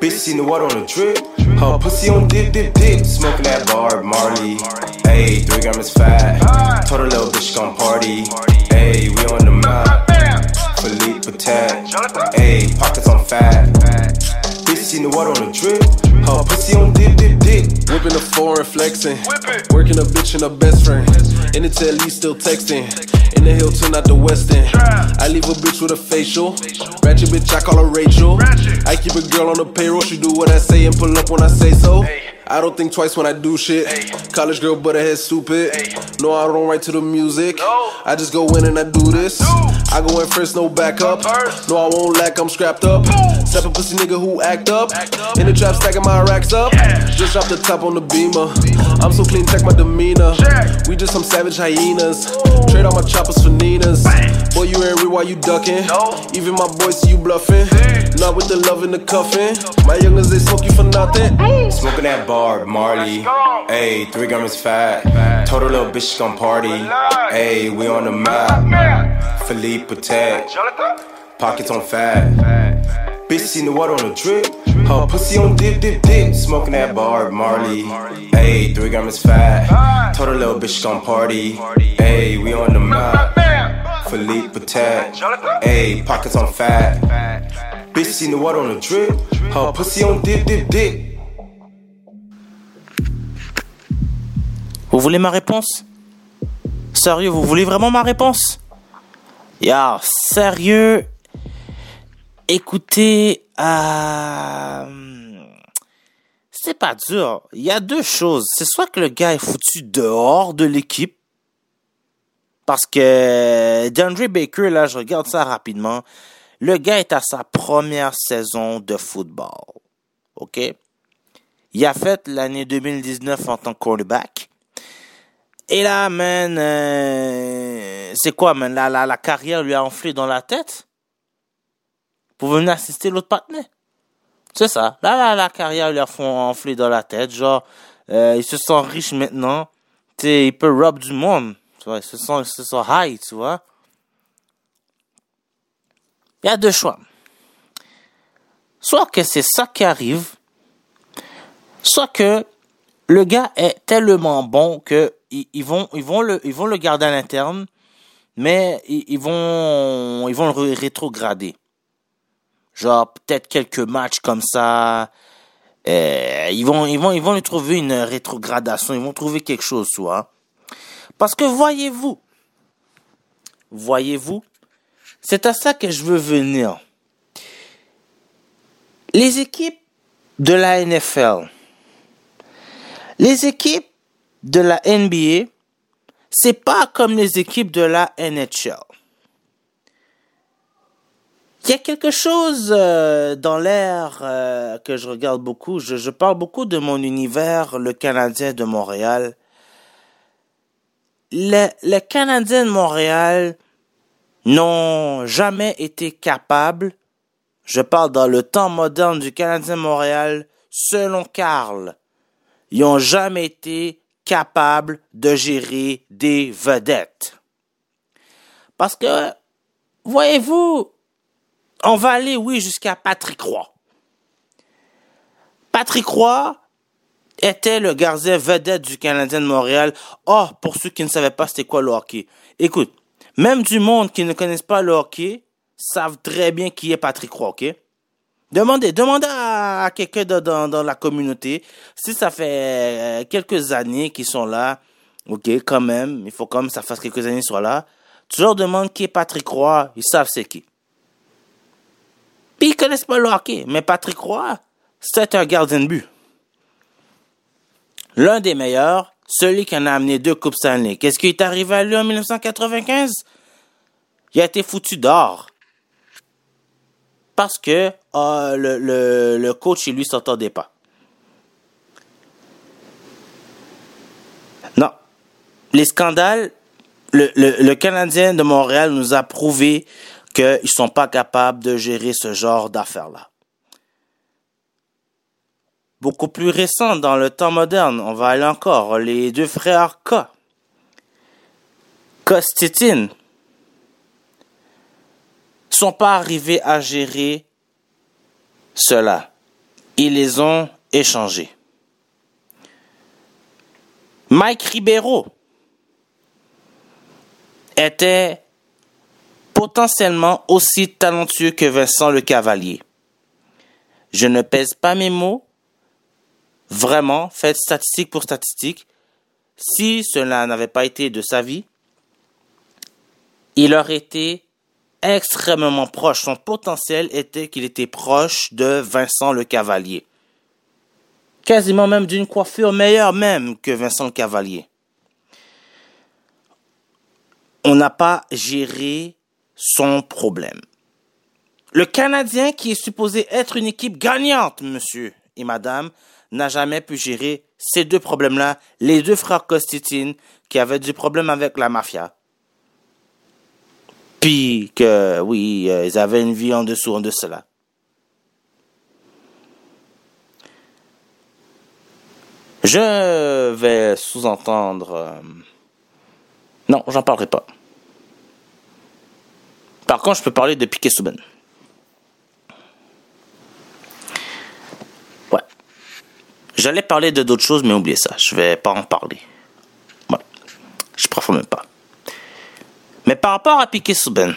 Bitch seen the water on the drip. Her pussy on dip, dip, dip. Smoking that bar, Marley. Ayy, three grams fat. Total little bitch gon' party. Ayy, we on the map. Philippe Patek. Ayy, pockets on fat. Seen the water on the drip. Her pussy on dip, dip, dip. Whipping the foreign flexing. Working a bitch and a best friend. In the telly, still texting. In the Hilton, not the West End. I leave a bitch with a facial. Ratchet bitch, I call her Rachel. I keep a girl on the payroll. She do what I say and pull up when I say so. I don't think twice when I do shit. College girl, but her head stupid. No, I don't write to the music. I just go in and I do this. I go in first, no backup. No, I won't lack, I'm scrapped up. Type of pussy nigga who act up. In the trap, stacking my racks up. Just drop the top on the beamer. I'm so clean, check my demeanor. We just some savage hyenas. Trade all my choppers for Ninas. Boy, you ain't real, why you ducking? Even my boys see you bluffing. Not with the love in the cuffing. My youngers, they smoke you for nothing. Smoking that Barb Marley. Ayy, three grams fat. Total little bitch she gon' party. Ayy, we on the map. Philippe Patek. Pockets on fat. Bitch seen the water on the drip. Her pussy on dip, dip, dip. Smoking that Barb Marley. Ayy, three grams fat. Told Total little bitch gon' party. Ayy, we on the map. Philippe Patek. Ayy, pockets on fat. Bitch seen the water on the drip. Her pussy on dip, dip, dip. Vous voulez ma réponse? Sérieux, vous voulez vraiment ma réponse? Ya, sérieux? Écoutez, euh... c'est pas dur. Il y a deux choses. C'est soit que le gars est foutu dehors de l'équipe, parce que DeAndre Baker, là, je regarde ça rapidement. Le gars est à sa première saison de football. OK? Il a fait l'année 2019 en tant que quarterback. Et là, man, euh, c'est quoi, man? La, la, la carrière lui a enflé dans la tête? Pour venir assister l'autre partenaire? C'est ça. Là, là, la carrière lui a enflé dans la tête. Genre, euh, il se sent riche maintenant. Tu il peut rob du monde. Tu vois, il se sent, il se sent high, tu vois. Il y a deux choix. Soit que c'est ça qui arrive, soit que le gars est tellement bon que ils, vont ils vont le ils vont le garder à l'interne, mais ils, vont ils vont le rétrograder. Genre peut-être quelques matchs comme ça. Ils vont ils vont ils vont lui trouver une rétrogradation. Ils vont trouver quelque chose, soit. Parce que voyez-vous, voyez-vous, c'est à ça que je veux venir. Les équipes de la NFL, les équipes de la NBA, c'est pas comme les équipes de la NHL. Il y a quelque chose euh, dans l'air euh, que je regarde beaucoup. Je, parle beaucoup de mon univers, le Canadien de Montréal. Les, les Canadiens de Montréal n'ont jamais été capables, je parle dans le temps moderne du Canadien de Montréal, selon Carl, ils n'ont jamais été capables de gérer des vedettes. Parce que, voyez-vous, on va aller, oui, jusqu'à Patrick Roy. Patrick Roy était le gardien vedette du Canadien de Montréal. Oh, pour ceux qui ne savaient pas c'était quoi le hockey? Écoute, même du monde qui ne connaissent pas le hockey savent très bien qui est Patrick Roy, ok? Demandez, demandez à, quelqu'un dans, dans, la communauté si ça fait euh, quelques années qu'ils sont là. Ok, quand même, il faut quand même ça fasse quelques années qu'ils soient là. Tu leur qui est Patrick Roy, ils savent c'est qui. Puis ils connaissent pas le hockey, mais Patrick Roy, c'est un gardien de but. L'un des meilleurs, celui qui en a amené deux Coupes Stanley. Qu'est-ce qui est arrivé à lui en 1995? Il a été foutu d'or. Parce que euh, le, le, le coach et lui s'entendait pas. Non. Les scandales, le, Canadien de Montréal nous a prouvé qu'ils ne sont pas capables de gérer ce genre d'affaires-là. Beaucoup plus récent, dans le temps moderne, on va aller encore, les deux frères K. Kostitine sont pas arrivés à gérer cela. Ils les ont échangés. Mike Ribeiro était potentiellement aussi talentueux que Vincent le Cavalier. Je ne pèse pas mes mots. Vraiment, faites statistique pour statistique. Si cela n'avait pas été de sa vie, il aurait été extrêmement proche. Son potentiel était qu'il était proche de Vincent le Cavalier. Quasiment même d'une coiffure meilleure même que Vincent le Cavalier. On n'a pas géré son problème. Le Canadien, qui est supposé être une équipe gagnante, monsieur et madame, n'a jamais pu gérer ces deux problèmes-là. Les deux frères Costitine, qui avaient du problème avec la mafia. Puis que, oui, euh, ils avaient une vie en dessous, en de cela. Je vais sous-entendre... euh, Non, j'en parlerai pas. Par contre, je peux parler de Piquet Souben. Ouais. J'allais parler de d'autres choses, mais oubliez ça. Je vais pas en parler. Ouais. Je préfère même pas. Mais par rapport à Piquet Souben,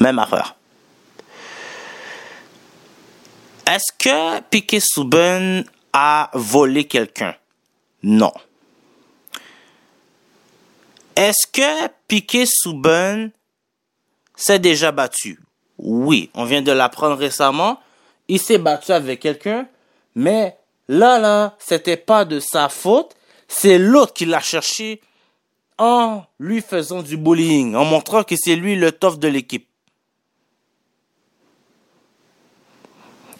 même erreur. Est-ce que Piquet Souben a volé quelqu'un? Non. Est-ce que Piquet Souben s'est déjà battu? Oui, on vient de l'apprendre récemment. Il s'est battu avec quelqu'un, mais là, là, c'était pas de sa faute. C'est l'autre qui l'a cherché en lui faisant du bullying, en montrant que c'est lui le tough de l'équipe.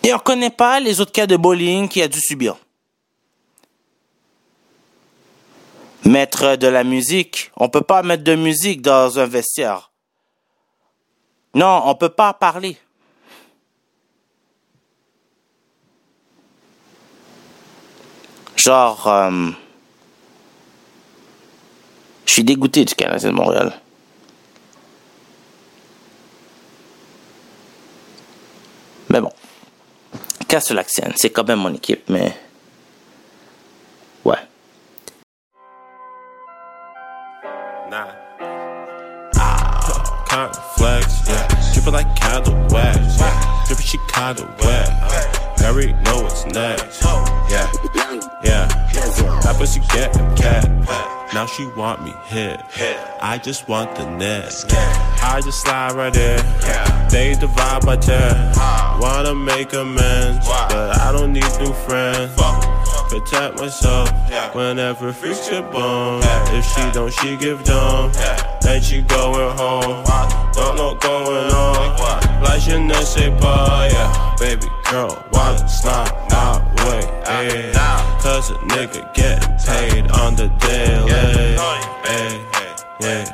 Et on ne connaît pas les autres cas de bullying qu'il a dû subir. Mettre de la musique, on peut pas mettre de musique dans un vestiaire. Non, on peut pas parler. Genre, euh, je suis dégoûté du Canadien de Montréal. Mais bon, casse l'accent, c'est quand même mon équipe, mais ouais. Nah. Ah, flex, yeah. Dripping like candle wax, yeah. Dripping she kinda Harry know what's next. Yeah, yeah. That pussy getting cat. Now she want me hit. I just want the next. I just slide right in. They divide by ten. Wanna make amends, but I don't need new friends. Protect myself whenever freaks get bone. If she don't, she give dumb. Then she going home. Don't know going on. Like je ne sais yeah. Baby girl, wanna slide my way, yeah. Cause a nigga getting paid on the daily. Hey, yeah.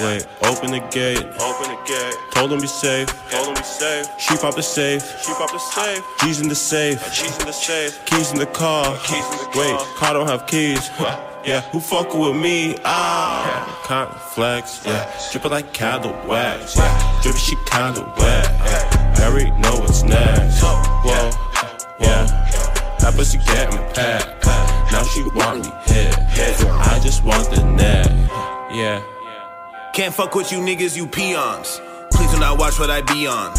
Wait, open the gate. Open the gate. Told him be safe. Told him be safe. She pop the safe. She pop the safe. G's in the safe. Uh, G's in the safe. Keys in the car. Uh, keys in the car. Wait, car don't have keys. Yeah, who fucking with me? Ah, can't flex. Yeah, drippin' like candle wax. Yeah, drippin' she kinda wet. Yeah, Harry what's next. Whoa, yeah, that pussy getting packed. Now she want me hit. I just want the neck. Yeah. Can't fuck with you niggas, you peons. Please do not watch what I be on.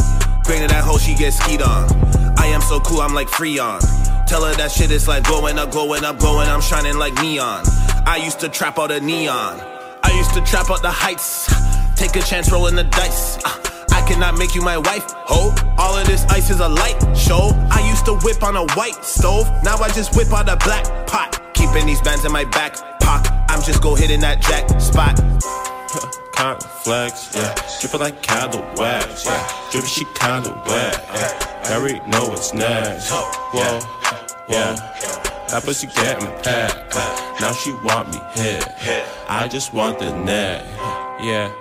Granted, that hoe, she get skied on. I am so cool, I'm like Freon. Tell her that shit is like glowing up, glowing up, glowing, I'm shining like neon. I used to trap out a neon. I used to trap out the heights. Take a chance rolling the dice. Uh, cannot make you my wife, ho. All of this ice is a light show. I used to whip on a white stove. Now I just whip out a black pot. Keeping these bands in my back pocket. I'm just go hitting that jack spot. Can't flex, yeah. Dripping like candle wax, yeah. Dripping she kinda wet, yeah. Harry know what's next. Whoa, yeah. That pussy getting packed. Now she want me hit. I just want the neck, yeah.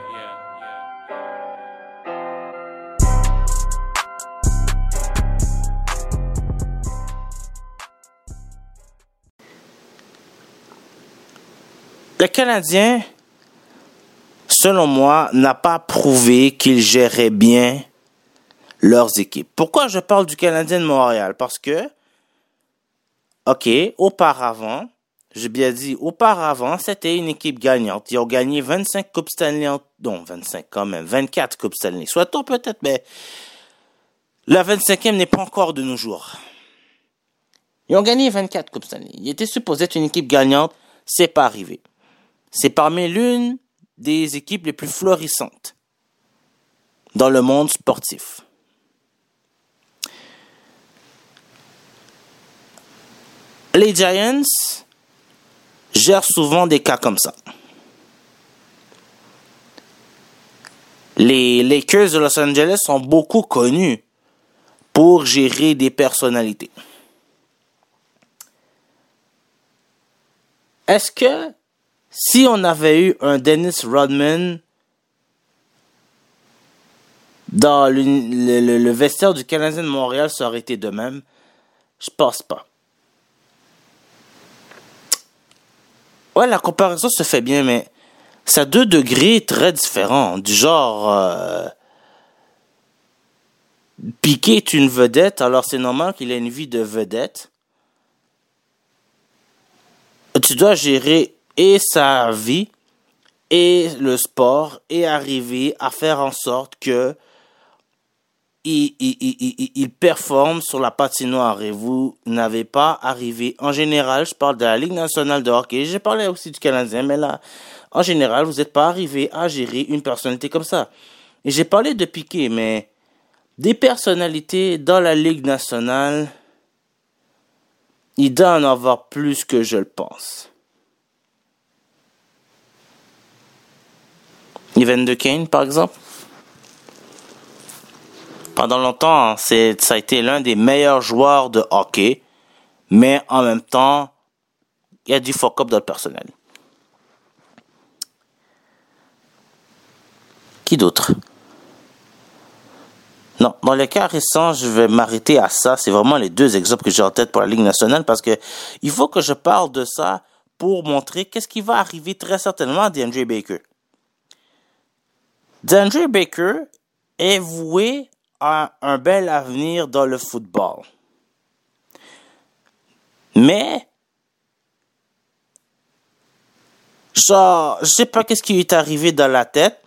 Le Canadien, selon moi, n'a pas prouvé qu'il gérait bien leurs équipes. Pourquoi je parle du Canadien de Montréal? Parce que, ok, auparavant, j'ai bien dit, auparavant, c'était une équipe gagnante. Ils ont gagné 25 Coupes Stanley, en, non, 25 quand même, 24 Coupes Stanley. Soit-on peut-être, mais la 25e n'est pas encore de nos jours. Ils ont gagné 24 Coupes Stanley. Ils étaient supposés être une équipe gagnante. C'est pas arrivé. C'est parmi l'une des équipes les plus florissantes dans le monde sportif. Les Giants gèrent souvent des cas comme ça. Les Lakers de Los Angeles sont beaucoup connus pour gérer des personnalités. Est-ce que si on avait eu un Dennis Rodman dans le, vestiaire du Canadien de Montréal, ça aurait été de même? Je pense pas. Ouais, la comparaison se fait bien, mais c'est à deux degrés très différents. Du genre, euh, Piqué est une vedette, alors c'est normal qu'il ait une vie de vedette. Tu dois gérer et sa vie et le sport et arriver à faire en sorte que il, il, il, il- performe sur la patinoire et vous n'avez pas arrivé. En général, je parle de la Ligue nationale de hockey, j'ai parlé aussi du Canadien, mais là, en général, vous n'êtes pas arrivé à gérer une personnalité comme ça. Et j'ai parlé de Piqué, mais des personnalités dans la Ligue nationale, il doit en avoir plus que je le pense. Evan de Kane, par exemple. Pendant longtemps, ça a été l'un des meilleurs joueurs de hockey, mais en même temps, il y a du fuck-up dans le personnel. Qui d'autre? Non, dans les cas récents, je vais m'arrêter à ça. C'est vraiment les deux exemples que j'ai en tête pour la Ligue nationale parce que il faut que je parle de ça pour montrer qu'est-ce qui va arriver très certainement à DeAndre Baker. DeAndre Baker est voué à un bel avenir dans le football. Mais, genre, je sais pas qu'est-ce qui lui est arrivé dans la tête.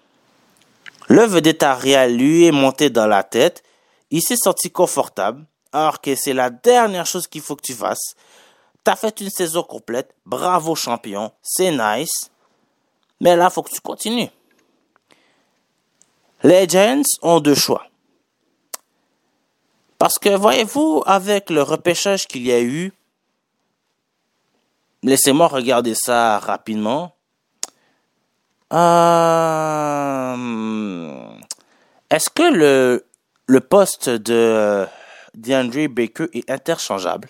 Le vedettariat lui est monté dans la tête. Il s'est senti confortable. Alors que c'est la dernière chose qu'il faut que tu fasses. T'as fait une saison complète. Bravo champion. C'est nice. Mais là, faut que tu continues. Les Giants ont deux choix. Parce que, voyez-vous, avec le repêchage qu'il y a eu, laissez-moi regarder ça rapidement. Euh, Est-ce que le, le poste de DeAndre Baker est interchangeable?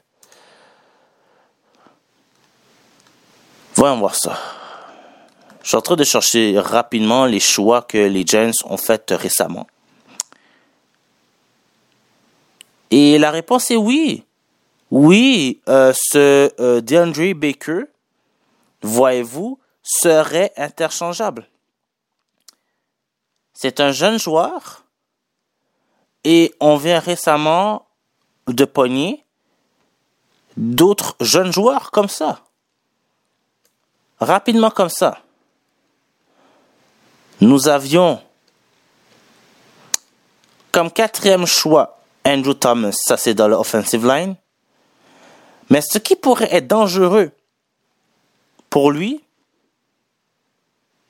Voyons voir ça. Je suis en train de chercher rapidement les choix que les Giants ont faits récemment. Et la réponse est oui. Oui, euh, ce euh, DeAndre Baker, voyez-vous, serait interchangeable. C'est un jeune joueur et on vient récemment de pogner d'autres jeunes joueurs comme ça. Rapidement comme ça. Nous avions comme quatrième choix Andrew Thomas, ça c'est dans l'offensive line. Mais ce qui pourrait être dangereux pour lui,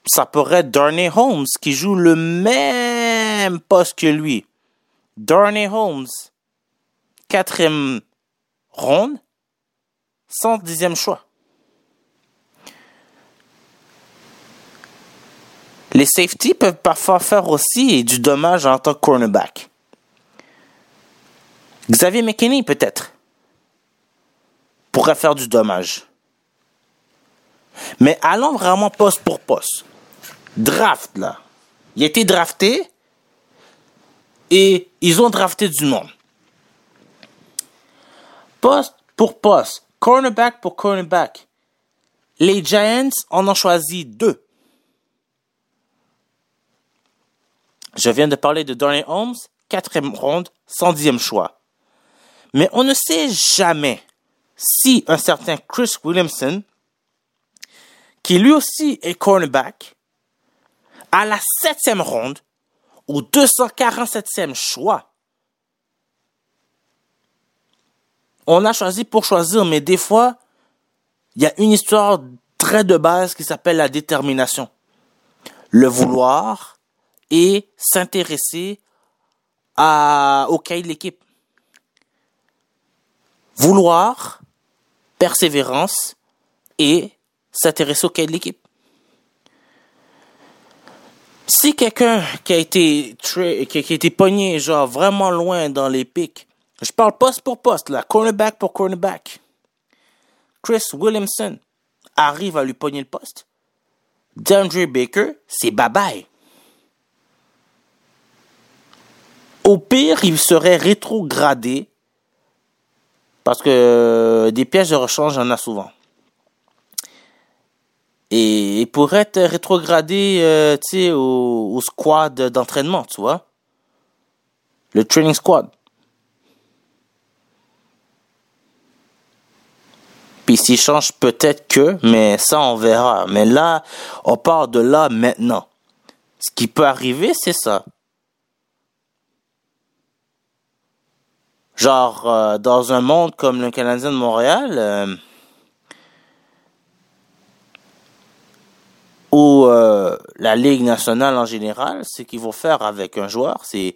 ça pourrait être Darnay Holmes qui joue le même poste que lui. Darnay Holmes, quatrième ronde, 110e choix. Les safeties peuvent parfois faire aussi du dommage en tant que cornerback. Xavier McKinney, peut-être, pourrait faire du dommage. Mais allons vraiment poste pour poste. Draft, là. Il a été drafté et ils ont drafté du monde. Poste pour poste, cornerback pour cornerback. Les Giants en ont choisi deux. Je viens de parler de Darnay Holmes, quatrième ronde, 110e choix. Mais on ne sait jamais si un certain Chris Williamson, qui lui aussi est cornerback, à la septième ronde, au 247e choix, on a choisi pour choisir, mais des fois, il y a une histoire très de base qui s'appelle la détermination. Le vouloir et s'intéresser à, au cahier de l'équipe. Vouloir, persévérance et s'intéresser au cahier de l'équipe. Si quelqu'un qui a été été pogné genre vraiment loin dans les pics, je parle poste pour poste là, cornerback pour cornerback. Chris Williamson arrive à lui pogner le poste. DeAndre Baker, c'est bye bye. Au pire, il serait rétrogradé parce que euh, des pièges de rechange, en a souvent. Et il pourrait être rétrogradé euh, au, au squad d'entraînement, tu vois. Le training squad. Puis s'il change, peut-être que, mais ça, on verra. Mais là, on part de là maintenant. Ce qui peut arriver, c'est ça. Genre, euh, dans un monde comme le Canadien de Montréal, euh, où euh, la Ligue nationale en général, ce qu'ils vont faire avec un joueur, c'est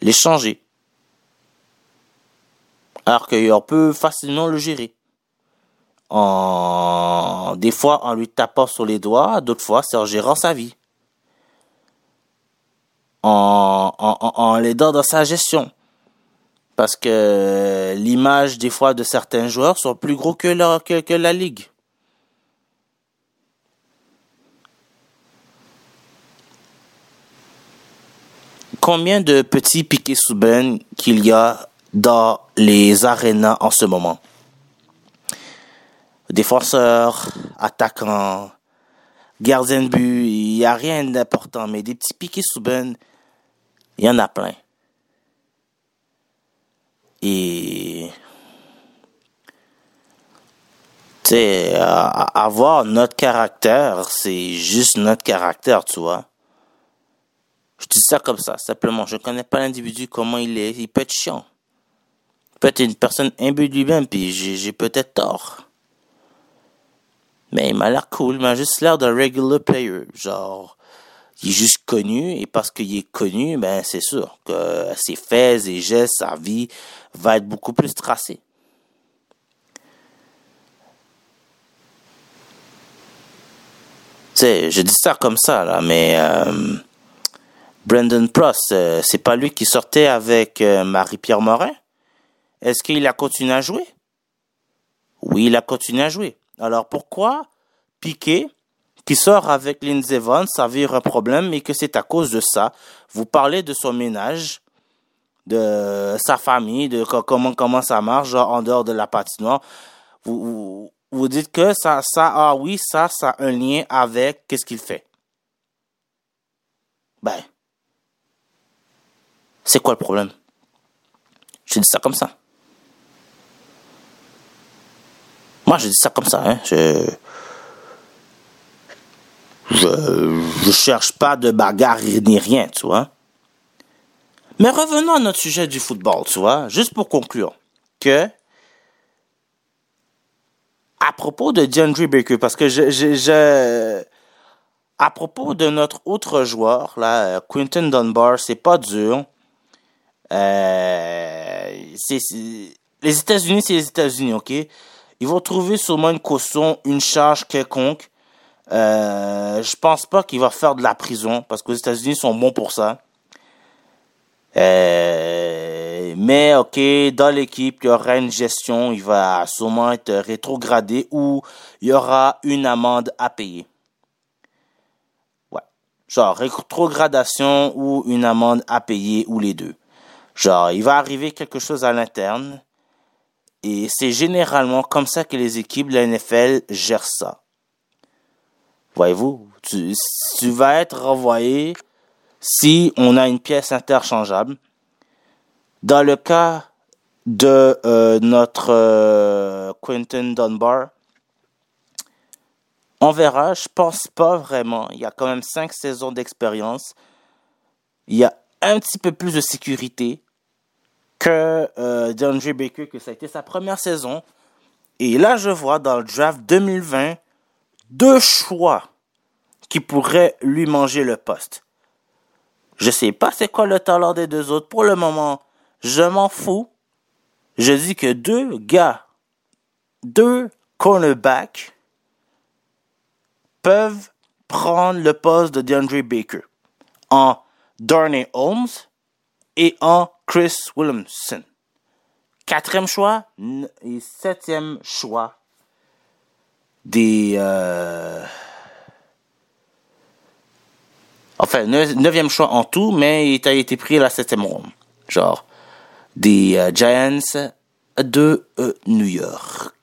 l'échanger. Alors qu'on peut facilement le gérer. En... Des fois en lui tapant sur les doigts, d'autres fois c'est en gérant sa vie. En, en, en l'aidant dans sa gestion. Parce que l'image des fois de certains joueurs sont plus gros que, leur, que la ligue. Combien de petits piquets Souben qu'il y a dans les arénas en ce moment? Défenseurs, attaquants, gardiens de but, il n'y a rien d'important, mais des petits piquets Souben, il y en a plein. Et avoir notre caractère, c'est juste notre caractère, tu vois. Je dis ça comme ça, simplement. Je connais pas l'individu, comment il est. Il peut être chiant. Il peut être une personne imbue de lui-même, puis j'ai peut-être tort. Mais il m'a l'air cool, il m'a juste l'air d'un regular player. Genre, il est juste connu, et parce qu'il est connu, ben c'est sûr que ses faits, ses gestes, sa vie va être beaucoup plus tracée. Sais, je dis ça comme ça, là, mais euh, Brandon Prost, euh, c'est pas lui qui sortait avec euh, Marie-Pierre Morin? Est-ce qu'il a continué à jouer? Oui, il a continué à jouer. Alors pourquoi Piquet, qui sort avec Lindsey Evans, ça veut dire un problème et que c'est à cause de ça? Vous parlez de son ménage, de sa famille, de comment comment ça marche en dehors de la patinoire. Vous, vous, vous dites que ça, ça, ah oui, ça, ça a un lien avec qu'est-ce qu'il fait. Ben, c'est quoi le problème? Je dis ça comme ça. Moi, je dis ça comme ça, hein. Je, je, je cherche pas de bagarre ni rien, tu vois. Mais revenons à notre sujet du football, tu vois, juste pour conclure, que à propos de DeAndre Baker, parce que je, je, je à propos de notre autre joueur, là, Quinton Dunbar, c'est pas dur. Euh, les États-Unis, c'est les États-Unis, ok? Ils vont trouver sûrement une caution, une charge quelconque. Euh, je pense pas qu'il va faire de la prison, parce que les États-Unis sont bons pour ça. Euh, mais ok, dans l'équipe, il y aura une gestion, il va sûrement être rétrogradé ou il y aura une amende à payer. Ouais. Genre rétrogradation ou une amende à payer ou les deux. Genre, il va arriver quelque chose à l'interne et c'est généralement comme ça que les équipes de la NFL gèrent ça. Voyez-vous, tu, vas être renvoyé si on a une pièce interchangeable. Dans le cas de euh, notre euh, Quentin Dunbar, on verra, je pense pas vraiment. Il y a quand même cinq saisons d'expérience. Il y a un petit peu plus de sécurité que euh, DeAndre Baker, que ça a été sa première saison. Et là, je vois dans le draft 2020 deux choix qui pourraient lui manger le poste. Je sais pas c'est quoi le talent des deux autres. Pour le moment, je m'en fous. Je dis que deux gars, deux cornerbacks peuvent prendre le poste de DeAndre Baker. en Darnay Holmes et en Chris Williamson. Quatrième choix et septième choix des... Euh... Enfin, neuvième choix en tout, mais il a été pris à la septième ronde. Genre, des euh, Giants de euh, New York.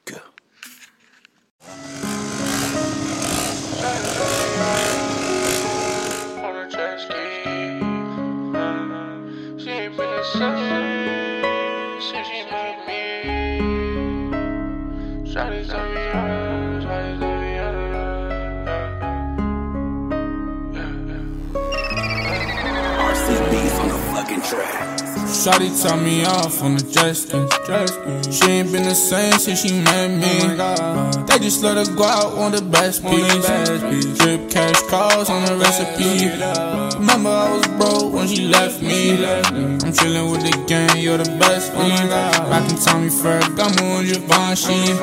Shawty tell me off on the jet ski. She ain't been the same since she met me. They just let her go out on the best piece. Drip cash calls on the recipe. Remember I was broke when she left me. I'm chillin' with the gang, you're the best one. Rockin' Tommy Ferragamo and Givenchy.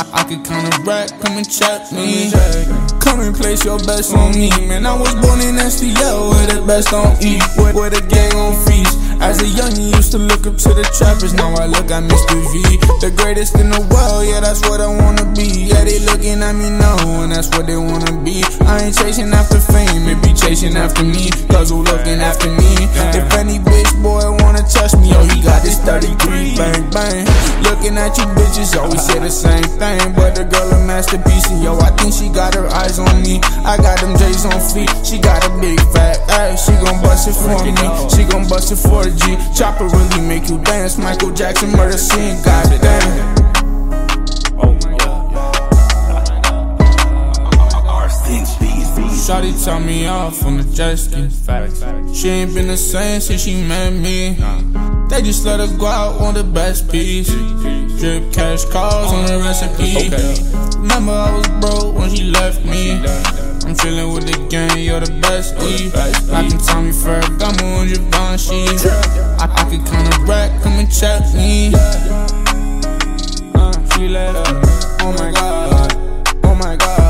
I, I could a rack, come and check me. Come and place your best on me, man. I was born in STL where the best don't eat, where, where the gang on feast. As a young, you used to look up to the trappers. Now I look at Mr. V, the greatest in the world. Yeah, that's what I wanna be. Yeah, they looking at me now, and that's what they wanna be. I ain't chasing after fame, it be chasing after me. Cause who looking after me? If any bitch boy wanna touch me, oh, he got this 33 bang bang. Looking at you bitches, always say the same thing. But the girl a masterpiece, and yo, I think she got her eyes on me. I got them J's on feet, she got a big fat ass. She gon' bust it for me, she gon' bust it for a G. Chopper really make you dance. Michael Jackson murder scene, goddamn. Shawty tell me off on the jet ski. She ain't been the same since she met me. They just let her go out on the best piece. Drip cash calls on the recipe. Remember I was broke when she left me. I'm chillin' with the gang, you're the best E. I can tell me Ferragamo and Givenchy. I, I could count a rack, come and check me. Uh, she let up. Oh my god. Oh my god.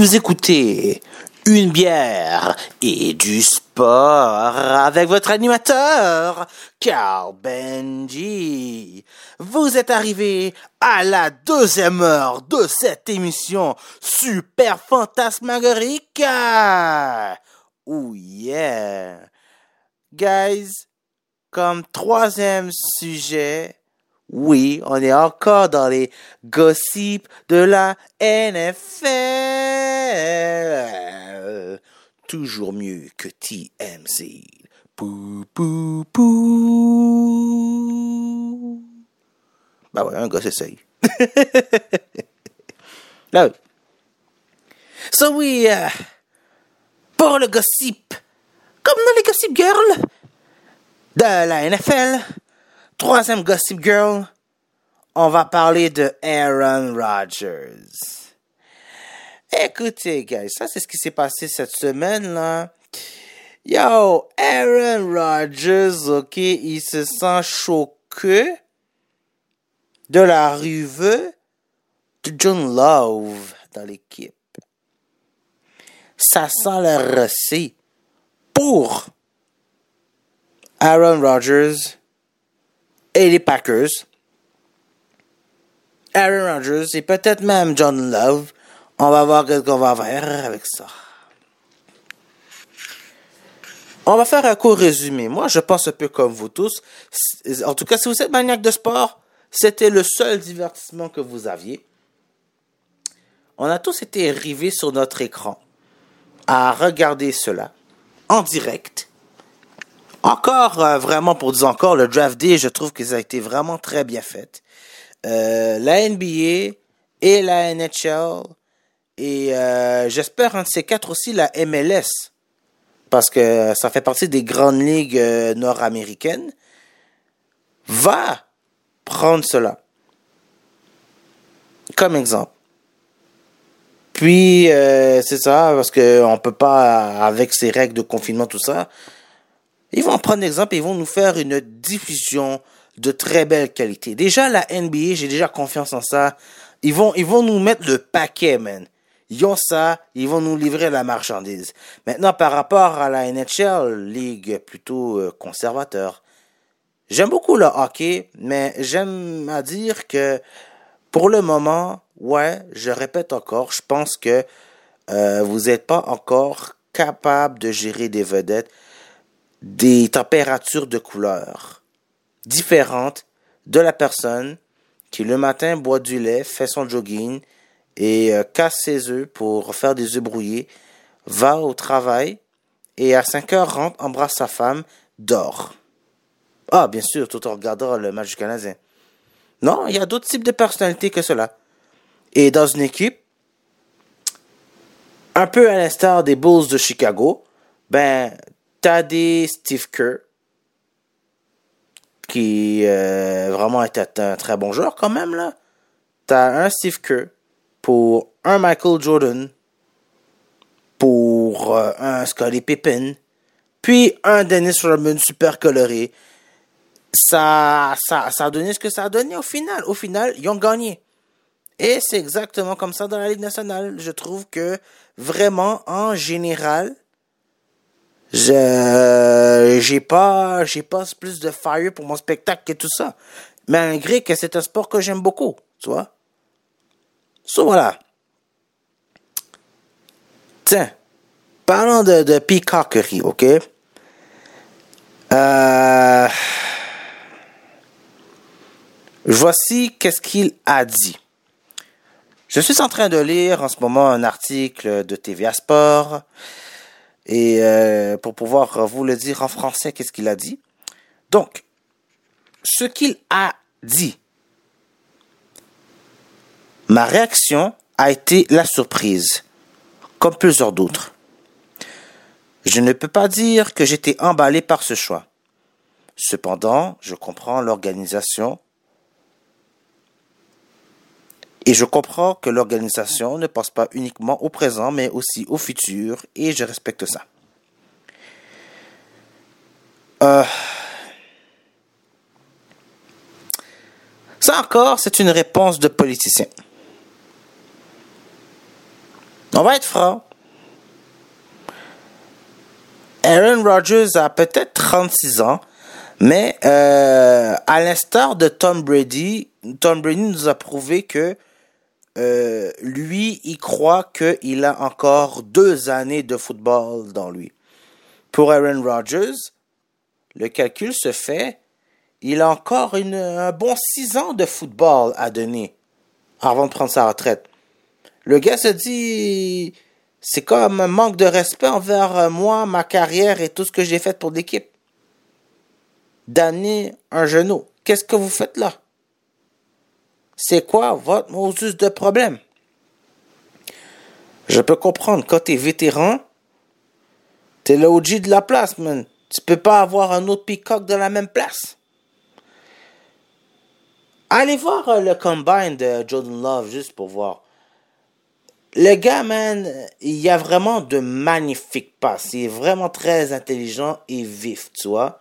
Vous écoutez une bière et du sport avec votre animateur, Carl Benji. Vous êtes arrivé à la deuxième heure de cette émission super fantasmagorique. Oh yeah. Guys, comme troisième sujet, oui, on est encore dans les gossips de la NFL. Toujours mieux que TMZ. Pou, pou, pou. Bah ouais, un gosse essaye. Là. So oui, euh, pour le gossip, comme dans les gossip girls de la NFL, troisième gossip girl, on va parler de Aaron Rodgers. Écoutez, guys, ça c'est ce qui s'est passé cette semaine là. Yo, Aaron Rodgers, ok, il se sent choqué de l'arrivée de John Love dans l'équipe. Ça sent le recé pour Aaron Rodgers et les Packers. Aaron Rodgers et peut-être même John Love. On va voir ce qu'on va faire avec ça. On va faire un court résumé. Moi, je pense un peu comme vous tous. En tout cas, si vous êtes maniaque de sport, c'était le seul divertissement que vous aviez. On a tous été rivés sur notre écran à regarder cela en direct. Encore, euh, vraiment, pour dire encore, le draft day, je trouve que ça a été vraiment très bien fait. Euh, la NBA et la NHL Et euh, j'espère un de ces quatre aussi la MLS. Parce que ça fait partie des grandes ligues nord-américaines. Va prendre cela. Comme exemple. Puis, c'est ça, parce qu'on peut pas, avec ces règles de confinement, tout ça, ils vont prendre exemple et ils vont nous faire une diffusion de très belle qualité. Déjà, la NBA, j'ai déjà confiance en ça. Ils vont, ils vont nous mettre le paquet, man. Ils ont ça, ils vont nous livrer la marchandise. Maintenant, par rapport à la NHL, ligue plutôt euh, conservateur, j'aime beaucoup le hockey, mais j'aime à dire que pour le moment, ouais, je répète encore, je pense que euh, vous n'êtes pas encore capable de gérer des vedettes, des températures de couleur différentes de la personne qui le matin boit du lait, fait son jogging et euh, casse ses œufs pour faire des œufs brouillés, va au travail et à 5 heures rentre, embrasse sa femme, dort. Ah, bien sûr, tout en regardant le match du Canadien. Non, il y a d'autres types de personnalités que cela. Et dans une équipe, un peu à l'instar des Bulls de Chicago, ben, t'as des Steve Kerr, qui euh, vraiment était un très bon joueur quand même, là. T'as un Steve Kerr pour un Michael Jordan, pour euh, un Scottie Pippen, puis un Dennis Rodman super coloré. Ça, ça, ça a donné ce que ça a donné au final. Au final, ils ont gagné. Et c'est exactement comme ça dans la Ligue nationale. Je trouve que vraiment, en général, je j'ai pas j'ai pas plus de fire pour mon spectacle que tout ça. Malgré que c'est un sport que j'aime beaucoup, tu vois. So voilà. Tiens, parlons de, de peacockery, ok? Euh, voici qu'est-ce qu'il a dit. Je suis en train de lire en ce moment un article de TVA Sport et euh, pour pouvoir vous le dire en français, qu'est-ce qu'il a dit? Donc, ce qu'il a dit, ma réaction a été la surprise, comme plusieurs d'autres. Je ne peux pas dire que j'étais emballé par ce choix. Cependant, je comprends l'organisation et je comprends que l'organisation ne pense pas uniquement au présent, mais aussi au futur, et je respecte ça. Euh, ça encore, c'est une réponse de politicien. On va être franc. Aaron Rodgers a peut-être 36 ans, mais euh, à l'instar de Tom Brady, Tom Brady nous a prouvé que euh, lui, il croit qu'il a encore deux années de football dans lui. Pour Aaron Rodgers, le calcul se fait, il a encore un bon six ans de football à donner avant de prendre sa retraite. Le gars se dit, c'est comme un manque de respect envers moi, ma carrière et tout ce que j'ai fait pour l'équipe. D'amener un genou. Qu'est-ce que vous faites là? C'est quoi votre modus de problème? Je peux comprendre, quand t'es vétéran, t'es le OG de la place, man. Tu peux pas avoir un autre peacock de la même place. Allez voir euh, le combine de Jordan Love juste pour voir. Le gars, man, il y a vraiment de magnifiques passes. Il est vraiment très intelligent et vif, tu vois.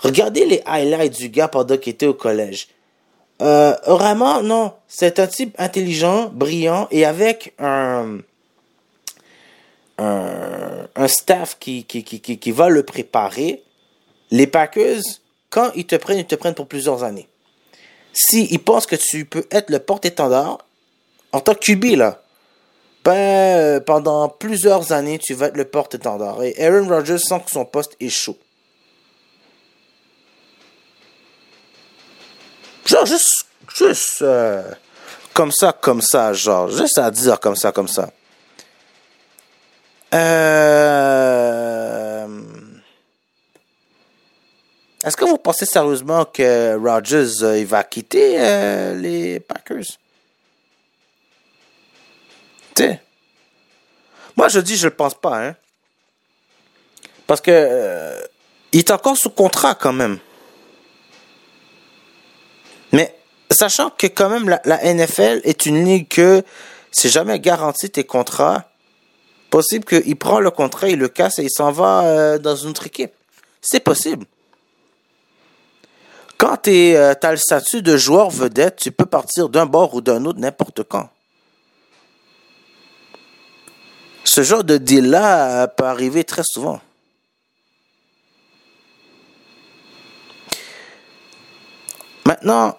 Regardez les highlights du gars pendant qu'il était au collège. Euh, vraiment, non. C'est un type intelligent, brillant et avec un, un, staff qui, qui, qui, qui, va le préparer. Les Packers, quand ils te prennent, ils te prennent pour plusieurs années. S'ils pensent que tu peux être le porte-étendard, en tant que QB, là, ben, pendant plusieurs années, tu vas être le porte-étendard. Et Aaron Rodgers sent que son poste est chaud. Genre, juste, juste euh, comme ça, comme ça, genre, juste à dire comme ça, comme ça. Euh... Est-ce que vous pensez sérieusement que Rodgers euh, il va quitter euh, les Packers? Tu Moi, je dis, je le pense pas, hein. Parce que il est encore sous contrat quand même. Mais sachant que quand même la, NFL est une ligue que c'est jamais garanti tes contrats, possible qu'il prend le contrat, il le casse et il s'en va euh, dans une autre équipe. C'est possible. Quand tu as le statut de joueur vedette, tu peux partir d'un bord ou d'un autre n'importe quand. Ce genre de deal-là euh, peut arriver très souvent. Maintenant,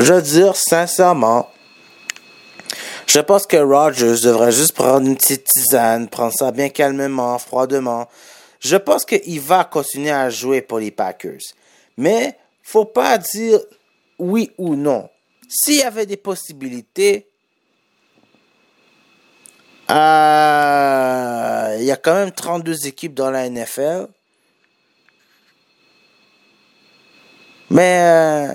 je veux dire sincèrement, je pense que Rogers devrait juste prendre une petite tisane, prendre ça bien calmement, froidement. Je pense qu'il va continuer à jouer pour les Packers. Mais faut pas dire oui ou non. S'il y avait des possibilités, euh, il y a quand même 32 équipes dans la NFL. Mais euh,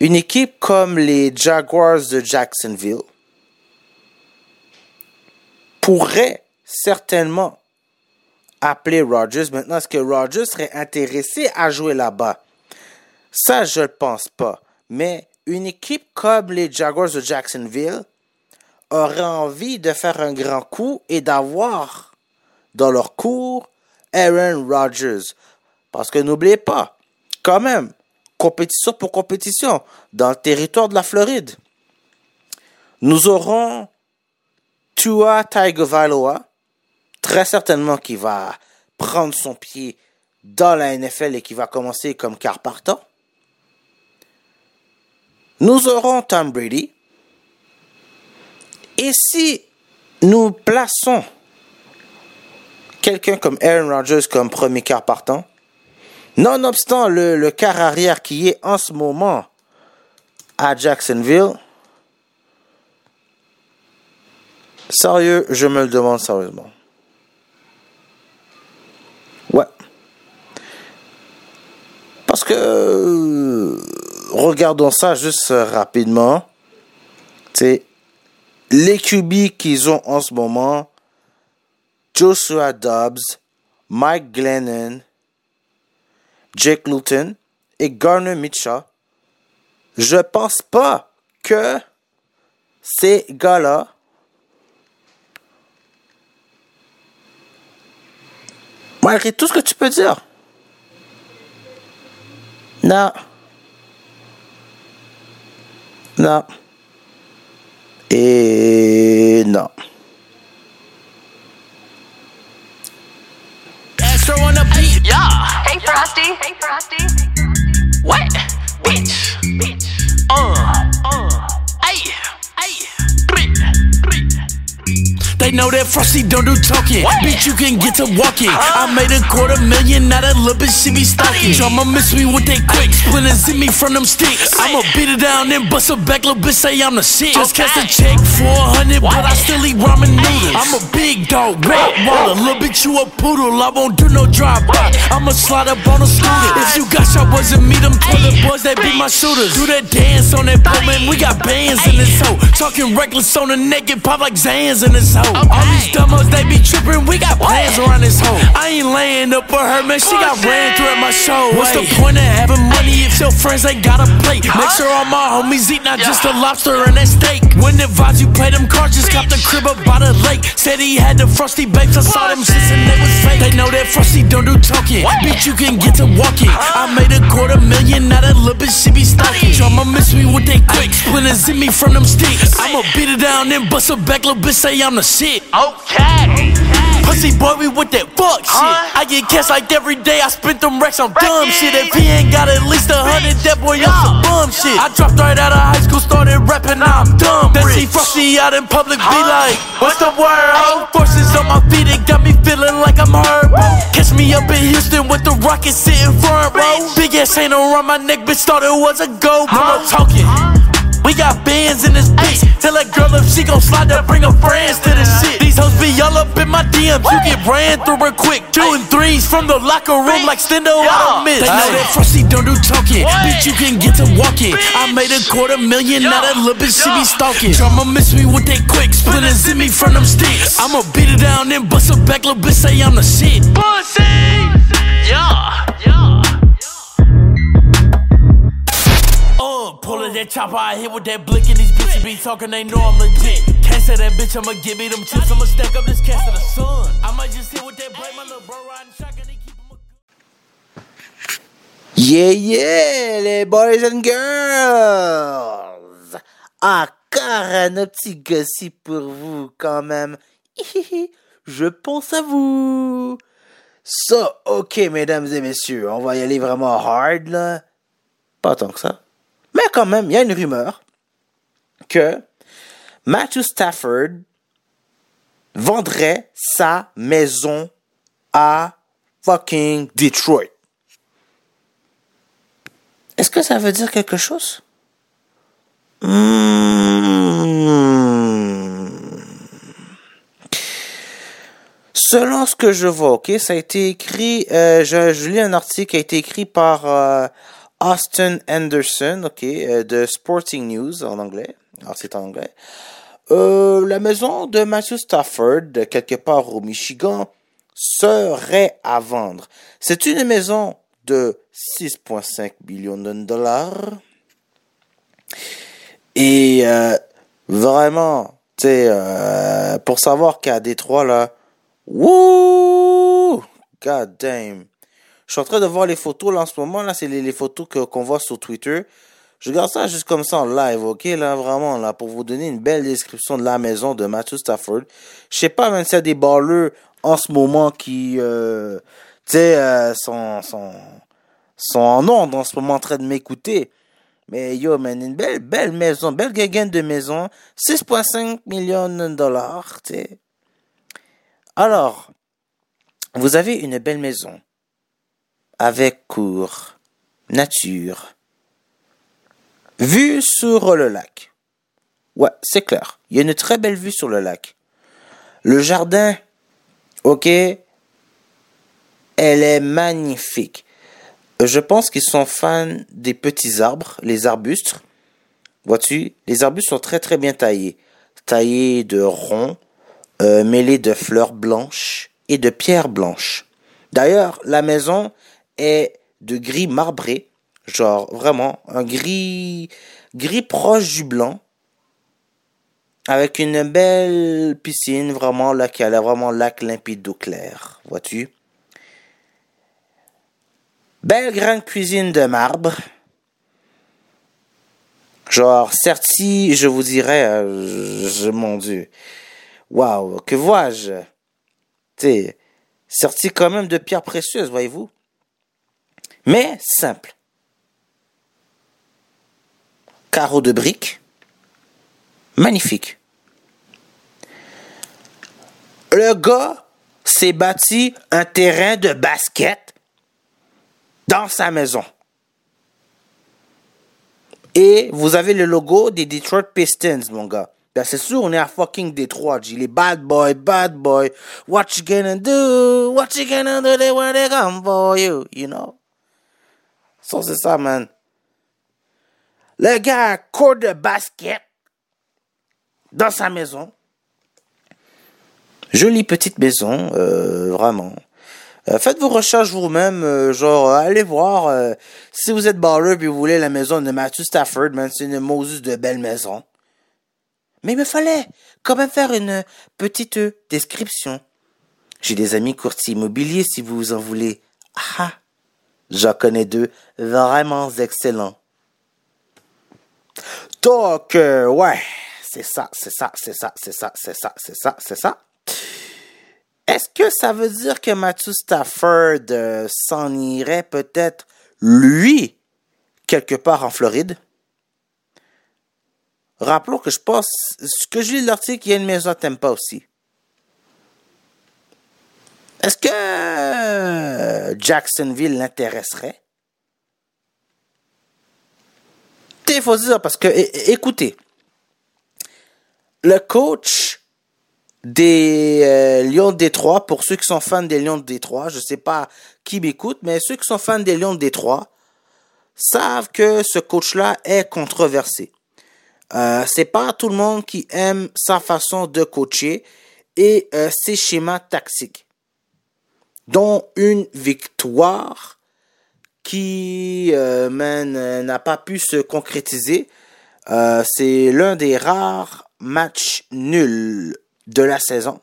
une équipe comme les Jaguars de Jacksonville pourrait certainement appeler Rogers. Maintenant, est-ce que Rogers serait intéressé à jouer là-bas? Ça, je ne pense pas. Mais une équipe comme les Jaguars de Jacksonville aurait envie de faire un grand coup et d'avoir dans leur cours Aaron Rodgers. Parce que n'oubliez pas, quand même, compétition pour compétition, dans le territoire de la Floride, nous aurons Tua Tagovailoa, très certainement qui va prendre son pied dans la NFL et qui va commencer comme car partant. Nous aurons Tom Brady. Et si nous plaçons quelqu'un comme Aaron Rodgers comme premier quart partant, nonobstant le, le quart arrière qui est en ce moment à Jacksonville, sérieux, je me le demande sérieusement. Ouais. Parce que, euh, regardons ça juste rapidement. Les QB qu'ils ont en ce moment. Joshua Dobbs, Mike Glennon, Jake Luton et Garner Mitchell. Je pense pas que ces gars-là malgré tout ce que tu peux dire. Non. Non. Et non. Astro on the beat. Yeah. Hey, Frosty. Hey, Frosty. What? Bitch. Bitch. Uh. They know that Frosty don't do talking. Bitch, you can get to walking. I made a quarter million, now that little bitch she be stalking. Drama miss me with that quick. Splinters in me from them sticks. I'ma beat it down and bust a back, little bitch say I'm the shit. Just catch a check for a hundred, but I still eat ramen noodles. I'm a big dog, rat waller. Little bitch, you a poodle. I won't do no drive by. I'ma slide up on a scooter. If you got shot, wasn't me, them toilet boys, they be my shooters. Do that dance on that pole, man. We got bands in this hoe. Talking reckless on the naked, pop like Zans in this hoe. All these dumbos, they be tripping. We got plans around this hoe. I ain't laying up for her, man. She got ran through at my show. What's the point of having money if your friends ain't got a plate? Make sure all my homies eat not just a lobster and that steak. When the vibes you play them cards, just got the crib up by the lake. Said he had the frosty bakes. I saw them shits and they was fake. They know that frosty don't do talking. Bitch, you can get to walking. I made a quarter million, now that little bitch she be stalking. Drama miss me with that quick. Splinters in me from them sticks. I'ma beat it down and bust a back, little bitch say I'm the shit. Okay. Pussy boy, we with that fuck shit. I get cash like every day. I spent them racks on dumb shit. If he ain't got at least a hundred, that boy on some bum shit. I dropped right out of high school, started rapping, now I'm dumb. Then see Frosty out in public, be like, What's the word? ho? Forces on my feet, it got me feeling like I'm hurt. Catch me up in Houston with the rocket sitting front row. Big ass chain around my neck, bitch, thought it was a go. More talking. We got bands in this bitch. Tell that girl if she gon' slide that bring her friends to this shit. These hoes be all up in my DMs. You get ran through real quick. Two and threes from the locker room like Stendo. I don't miss. They know that Frosty don't do talking. Bitch, you can get to walking. I made a quarter million. Now that little bitch she be stalking. Drama miss me with that quick. Splinters see me from them sticks. I'ma beat it down then bust her back, little bitch say I'm the shit. Pussy! Yeah, pullin' that chopper, I hit with that blick and these bitches be talking, they know I'm legit. Can't say that bitch, I'ma give me them chips, I'ma stack up this cash to the sun. I might just hit with that blame, my little bro riding shotgun. he keep 'em a- Yeah, yeah, les boys and girls. Encore un petit gossip pour vous, quand même. Je pense à vous. Ça, ok, mesdames et messieurs, on va y aller vraiment hard, là. Pas tant que ça. Mais quand même, il y a une rumeur que Matthew Stafford vendrait sa maison à fucking Detroit. Est-ce que ça veut dire quelque chose? Hmm. Selon ce que je vois, ok, ça a été écrit, euh, je, lis un article qui a été écrit par euh, Austin Anderson, ok, euh, de Sporting News en anglais. Alors c'est en anglais. Euh, la maison de Matthew Stafford, quelque part au Michigan, serait à vendre. C'est une maison de 6,5 millions de dollars. Et euh, vraiment, tu sais, euh, pour savoir qu'à Détroit, là, wouh, god damn. Je suis en train de voir les photos là en ce moment, là, c'est les, photos que, qu'on voit sur Twitter. Je regarde ça juste comme ça en live, ok, là, vraiment, là, pour vous donner une belle description de la maison de Matthew Stafford. Je sais pas même s'il y des ballers en ce moment qui, euh, tu sais, euh, sont, sont, sont en ondes en ce moment en train de m'écouter. Mais yo, man, une belle, belle maison, belle gagaine de maison, 6,5 millions de dollars, tu sais. Alors, vous avez une belle maison, avec cour, nature, vue sur le lac. Ouais, c'est clair. Il y a une très belle vue sur le lac. Le jardin, ok, elle est magnifique. Je pense qu'ils sont fans des petits arbres, les arbustes. Vois-tu, les arbustes sont très très bien taillés. Taillés de ronds, euh, mêlés de fleurs blanches et de pierres blanches. D'ailleurs, la maison de gris marbré, genre vraiment un gris gris proche du blanc, avec une belle piscine vraiment là qui a vraiment lac limpide d'eau claire. Vois-tu? Belle grande cuisine de marbre. Genre, certi, je vous dirais, euh, je, mon Dieu. Waouh, que vois-je? Tu certi quand même de pierres précieuses, voyez-vous. Mais simple. Carreau de briques. Magnifique. Le gars s'est bâti un terrain de basket dans sa maison. Et vous avez le logo des Detroit Pistons, mon gars. Ben, c'est sûr, on est à fucking Detroit, G. Les bad boy, bad boy. What you gonna do? What you gonna do? They they come for you? You know? C'est ça, man. Le gars a un court de basket dans sa maison. Jolie petite maison, euh, vraiment. Euh, faites vos recherches vous-même, euh, genre allez voir si vous êtes baller et vous voulez la maison de Matthew Stafford, man, c'est une Moses de belle maison. Mais il me fallait quand même faire une petite description. J'ai des amis courtiers immobiliers si vous en voulez. Ah, j'en connais deux vraiment excellents. Donc, ouais, c'est ça, c'est ça, c'est ça, c'est ça, c'est ça, c'est ça, c'est ça. Est-ce que ça veut dire que Matthew Stafford euh, s'en irait peut-être, lui, quelque part en Floride? Rappelons que je pense, ce que je lis l'article, il y a une maison à Tampa aussi. Est-ce que euh, Jacksonville l'intéresserait? Il faut dire, parce que, écoutez, le coach des euh, Lions de Détroit, pour ceux qui sont fans des Lions de Détroit, je sais pas qui m'écoute, mais ceux qui sont fans des Lions de Détroit savent que ce coach-là est controversé. Euh, c'est pas tout le monde qui aime sa façon de coacher et ses schémas tactiques. Dont une victoire qui euh, euh, n'a pas pu se concrétiser. Euh, c'est l'un des rares matchs nuls de la saison.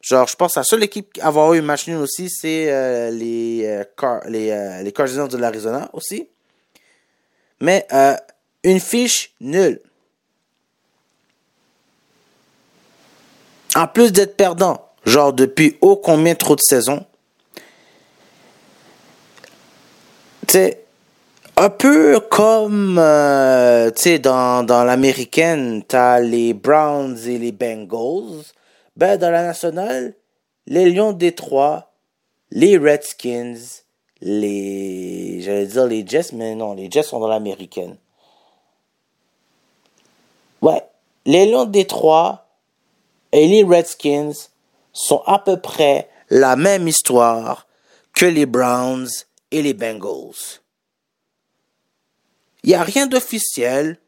Genre, je pense que la seule équipe à avoir eu un match nul aussi, c'est les, les, les Cardinals de l'Arizona aussi. Mais une fiche nulle. En plus d'être perdant, genre depuis ô combien trop de saisons? Tu sais, un peu comme, euh, tu sais, dans, dans l'américaine, t'as les Browns et les Bengals. Ben, dans la nationale, les Lions de Détroit, les Redskins, les, j'allais dire les Jets, mais non, les Jets sont dans l'américaine. Ouais, les Lions de Détroit et les Redskins sont à peu près la même histoire que les Browns et les Bengals. Il n'y a rien d'officiel.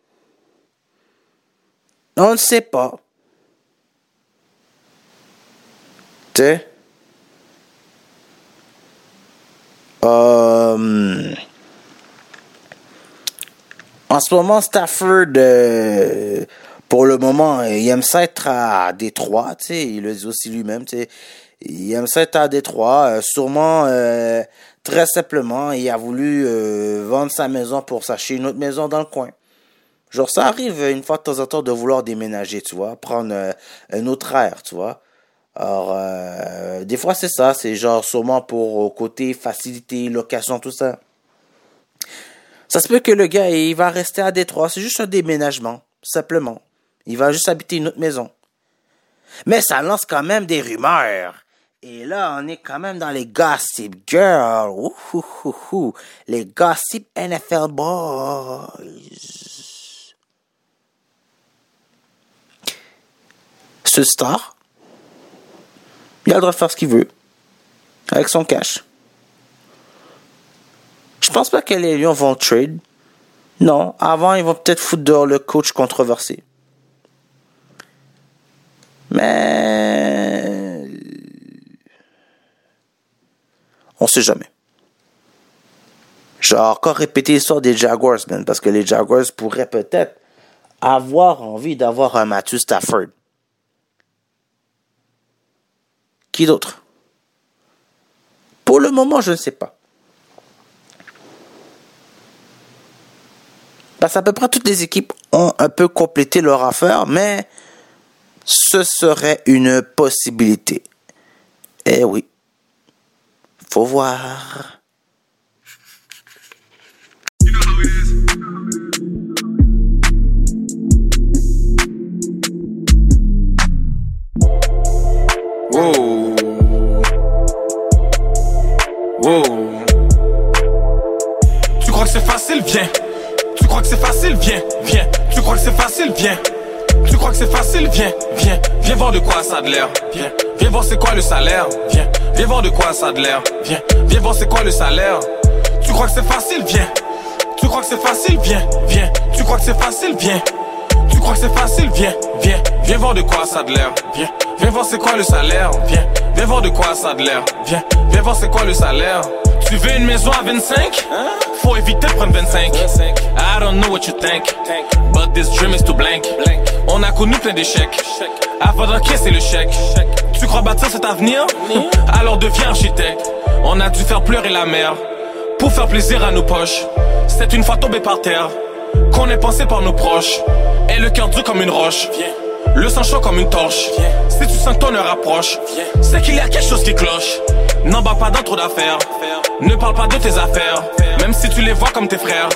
On ne sait pas. Euh, en ce moment, Stafford, euh, pour le moment, il aime ça être à Détroit, tu sais, il le dit aussi lui-même, tu sais. Il aime ça être à Détroit, euh, sûrement, euh, très simplement, il a voulu euh, vendre sa maison pour s'acheter une autre maison dans le coin. Genre, ça arrive une fois de temps en temps de vouloir déménager, tu vois, prendre euh, un autre air, tu vois. Alors, euh, des fois, c'est ça, c'est genre sûrement pour côté facilité, location, tout ça. Ça se peut que le gars, il va rester à Détroit, c'est juste un déménagement, simplement. Il va juste habiter une autre maison. Mais ça lance quand même des rumeurs. Et là, on est quand même dans les gossip girls. Les gossip NFL boys. Ce star, il a le droit de faire ce qu'il veut. Avec son cash. Je pense pas que les Lions vont trade. Non, avant, ils vont peut-être foutre dehors le coach controversé. Mais. On sait jamais. J'ai encore répété l'histoire des Jaguars, man, parce que les Jaguars pourraient peut-être avoir envie d'avoir un Matthew Stafford. Qui d'autre? Pour le moment, je ne sais pas. Parce qu'à peu près toutes les équipes ont un peu complété leur affaire, mais ce serait une possibilité. Eh oui. Faut voir. Tu crois que c'est facile, viens. Tu crois que c'est facile, viens, viens. Tu crois que c'est facile, viens. Tu crois que c'est facile, viens, viens. Viens voir de quoi ça a de l'air, viens. Viens voir c'est quoi le salaire, viens. Viens voir de quoi ça a de l'air, viens. Viens voir c'est quoi le salaire. Tu crois que c'est facile, viens. Tu crois que c'est facile, viens, viens. Tu crois que c'est facile, viens. Tu crois que c'est facile, viens, viens. Viens voir de quoi ça a de l'air, viens. Viens voir c'est quoi le salaire, viens. Viens voir de quoi ça a de l'air, viens. Viens voir c'est quoi le salaire. Tu veux une maison à 25 Faut éviter de prendre 25 I don't know what you think But this dream is too blank. On a connu plein d'échecs. Avant d'encaisser le chèque Tu crois bâtir cet avenir? Alors deviens architecte. On a dû faire pleurer la mer Pour faire plaisir à nos poches. C'est une fois tombé par terre Qu'on est pensé par nos proches. Et le cœur dur comme une roche. Le sang chaud comme une torche. Si tu sens que ton heure approche, c'est qu'il y a quelque chose qui cloche. N'embarque pas dans trop d'affaires. Ne parle pas de tes affaires, même si tu les vois comme tes frères.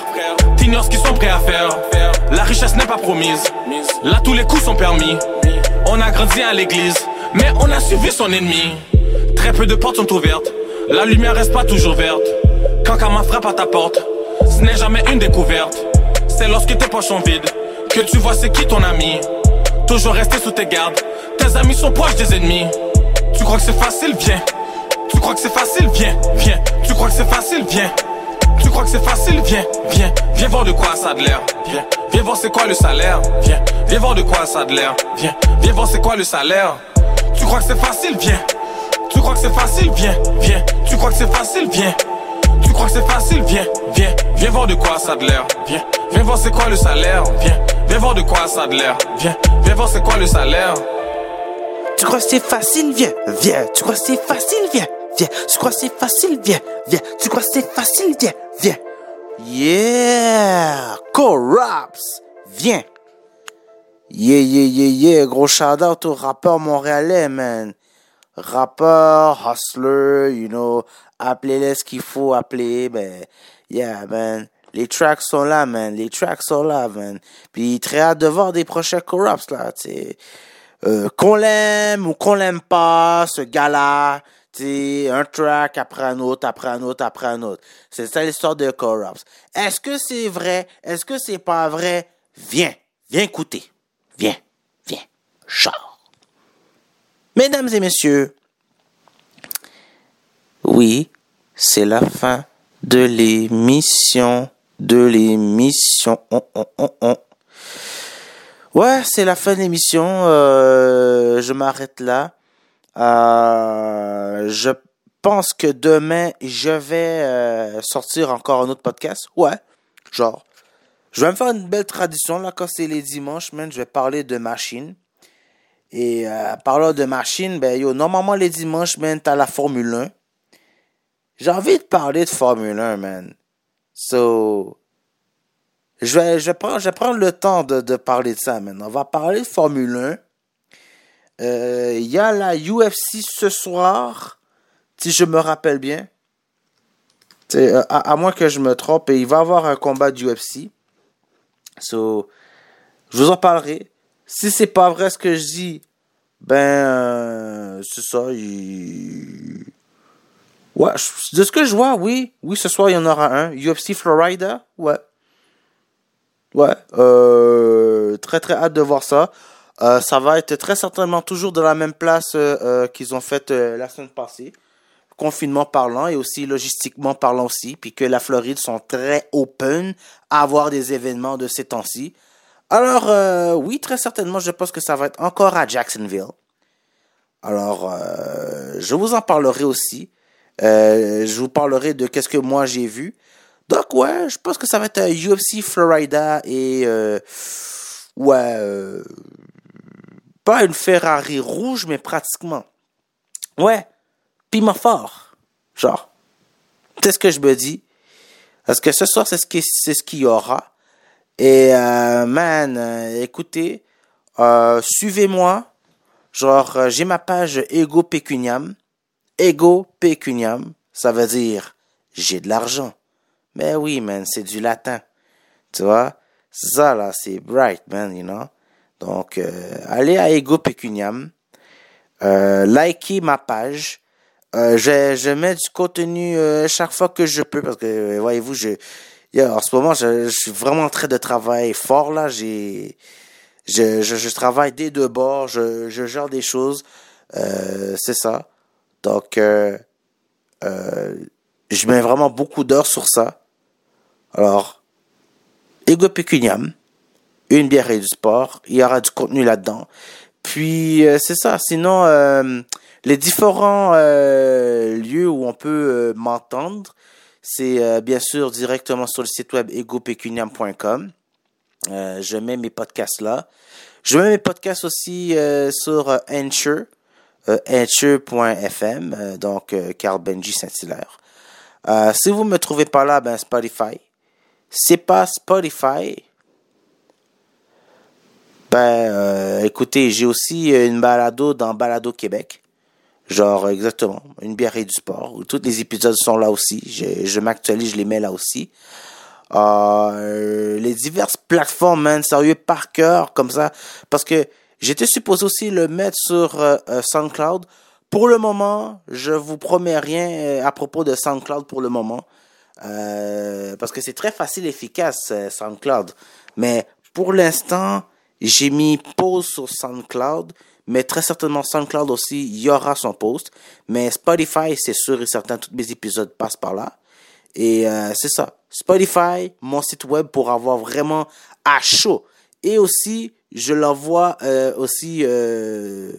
T'ignores ce qu'ils sont prêts à faire. La richesse n'est pas promise. Là, tous les coups sont permis. On a grandi à l'église, mais on a suivi son ennemi. Très peu de portes sont ouvertes. La lumière reste pas toujours verte. Quand Karma frappe à ta porte, ce n'est jamais une découverte. C'est lorsque tes poches sont vides que tu vois c'est qui ton ami. Toujours rester sous tes gardes. Tes amis sont proches des ennemis. Tu crois que c'est facile, viens. Tu crois que c'est facile, viens, viens. Tu crois que c'est facile, viens. Tu crois que c'est facile, viens, viens. Viens voir de quoi ça a de l'air, viens. Viens voir c'est quoi le salaire. Viens, viens voir de quoi ça a l'air. Viens, viens voir c'est quoi le salaire. Tu crois que c'est facile, viens. Tu crois que c'est facile, viens, viens. Tu crois que c'est facile, viens. Tu crois que c'est facile, viens, viens. Viens voir de quoi ça a de l'air. Viens, viens voir c'est quoi le salaire. Viens, viens voir de quoi ça a l'air. Viens, viens voir c'est quoi le salaire. Tu crois que c'est facile, viens, viens. Tu crois que c'est facile, viens, viens. Tu crois c'est facile, viens, viens. Tu crois c'est facile, viens, viens. Yeah! Corrupts! Viens! Yeah, yeah, yeah, yeah. Gros shout out au rappeur montréalais, man. Rappeur, hustler, you know. Appelez-les ce qu'il faut appeler, ben. Yeah, man. Les tracks sont là, man. Les tracks sont là, man. Puis très hâte de voir des prochains Corrupts, là, tu. Euh, qu'on l'aime ou qu'on l'aime pas, ce gars-là, tu un track après un autre, après un autre, après un autre. C'est ça l'histoire de Corrupts. Est-ce que c'est vrai? Est-ce que c'est pas vrai? Viens, viens écouter. Viens, viens. Genre. Mesdames et messieurs, oui, c'est la fin de l'émission, de l'émission. On, on, on, on. Ouais, c'est la fin de l'émission. Euh, je m'arrête là. Euh, je pense que demain, je vais euh, sortir encore un autre podcast. Ouais, genre. Je vais me faire une belle tradition, là, quand c'est les dimanches, man. Je vais parler de machine. Et euh, parlant de machine, ben, yo, normalement, les dimanches, man, t'as la Formule 1. J'ai envie de parler de Formule 1, man. So, je vais, je vais, prendre, je vais prendre le temps de, de parler de ça, man. On va parler de Formule 1. Euh, Il y a la UFC ce soir, si je me rappelle bien. Euh, à, moins que je me trompe, il va y avoir un combat de UFC. So, je vous en parlerai. Si c'est pas vrai ce que je dis, ben, euh, c'est ça. Ouais, de ce que je vois, oui. Oui, ce soir, il y en aura un. UFC Florida, ouais. Ouais, très très hâte de voir ça. Euh, ça va être très certainement toujours de la même place euh, euh, qu'ils ont fait euh, la semaine passée, confinement parlant et aussi logistiquement parlant aussi, puis que la Floride sont très open à avoir des événements de ces temps-ci. Alors oui, très certainement, je pense que ça va être encore à Jacksonville. Alors, je vous en parlerai aussi. Je vous parlerai de qu'est-ce que moi j'ai vu. Donc ouais, je pense que ça va être UFC Florida et ouais, pas une Ferrari rouge, mais pratiquement. Ouais, piment fort, genre. C'est ce que je me dis. Parce que ce soir, c'est ce qu'il y aura. Et euh, man, euh, écoutez, euh, suivez-moi. Genre, euh, j'ai ma page Ego Pecuniam. Ego Pecuniam, ça veut dire j'ai de l'argent. Mais oui, man, c'est du latin. Tu vois? Ça, là, c'est bright, man, you know? Donc, euh, allez à Ego Pecuniam. Euh, likez ma page. Euh, je, mets du contenu chaque fois que je peux parce que, voyez-vous, je, en ce moment, je, suis vraiment en train de travailler fort, là. J'ai, je, je, travaille des deux bords, je, gère des choses. C'est ça. Donc, je mets vraiment beaucoup d'heures sur ça. Alors, Ego Pecuniam, une bière et du sport, il y aura du contenu là-dedans. Puis, euh, c'est ça. Sinon, euh, les différents euh, lieux où on peut euh, m'entendre, c'est euh, bien sûr directement sur le site web egopecuniam.com. Euh, je mets mes podcasts là. Je mets mes podcasts aussi sur Anchor, Anchor.fm, donc Carl Benji Saint-Hilaire. Si vous me trouvez pas là, ben Spotify. C'est pas Spotify. Ben, euh, écoutez, j'ai aussi une balado dans Balado Québec. Genre, exactement, une bière et du sport. Où tous les épisodes sont là aussi. Je, m'actualise, je les mets là aussi. Euh, les diverses plateformes, man, sérieux, par cœur, comme ça. Parce que j'étais supposé aussi le mettre sur euh, euh, SoundCloud. Pour le moment, je vous promets rien euh, à propos de SoundCloud pour le moment. Euh, parce que c'est très facile et efficace, euh, SoundCloud. Mais pour l'instant, j'ai mis pause sur SoundCloud. Mais très certainement SoundCloud aussi, il y aura son post. Mais Spotify, c'est sûr et certain, tous mes épisodes passent par là. Et euh, c'est ça. Spotify, mon site web pour avoir vraiment à chaud. Et aussi, je l'envoie euh, aussi, euh,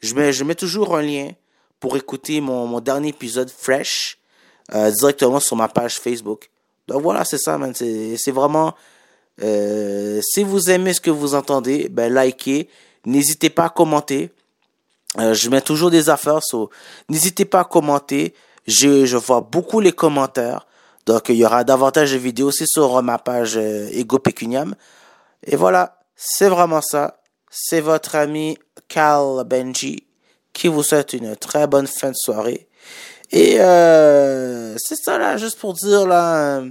je, mets, toujours un lien pour écouter mon, mon dernier épisode fresh euh, directement sur ma page Facebook. Donc voilà, c'est ça, man. C'est vraiment... Euh, si vous aimez ce que vous entendez, ben likez. N'hésitez pas à commenter. Euh, je mets toujours des affaires, so, n'hésitez pas à commenter. Je, je vois beaucoup les commentaires. Donc, il y aura davantage de vidéos aussi sur ma page euh, Ego Pecuniam. Et voilà, c'est vraiment ça. C'est votre ami Carl Benji qui vous souhaite une très bonne fin de soirée. Et euh, c'est ça là, juste pour dire là, euh,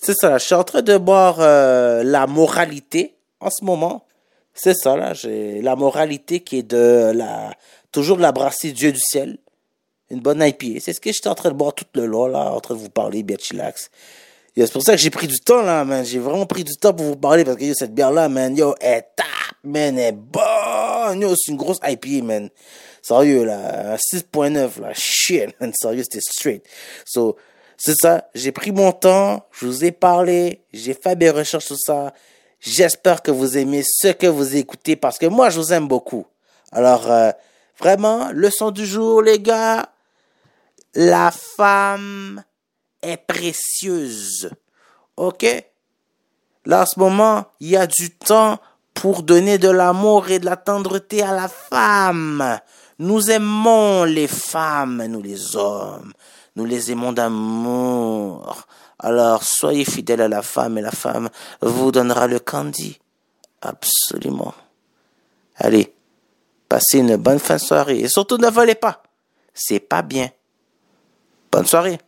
c'est ça là, je suis en train de boire euh, la moralité en ce moment. C'est ça là, j'ai la moralité qui est de la, toujours de la brasserie Dieu du ciel. Une bonne IPA. C'est ce que j'étais en train de boire tout le long là, en train de vous parler, bien chillax. C'est pour ça que j'ai pris du temps là, man. J'ai vraiment pris du temps pour vous parler parce que cette bière là, man, yo, elle tape, man, elle est bonne. Yo, c'est une grosse IPA, man. Sérieux, là, 6.9, là, shit, man, sérieux, c'était straight. So, c'est ça, j'ai pris mon temps, je vous ai parlé, j'ai fait mes recherches sur ça. J'espère que vous aimez ce que vous écoutez parce que moi, je vous aime beaucoup. Alors, euh, vraiment, leçon du jour, les gars. La femme est précieuse. OK? Là, en ce moment, il y a du temps pour donner de l'amour et de la tendreté à la femme. Nous aimons les femmes, nous les hommes. Nous les aimons d'amour. Alors, soyez fidèles à la femme et la femme vous donnera le candy. Absolument. Allez, passez une bonne fin de soirée. Et surtout, ne volez pas. C'est pas bien. Bonne soirée.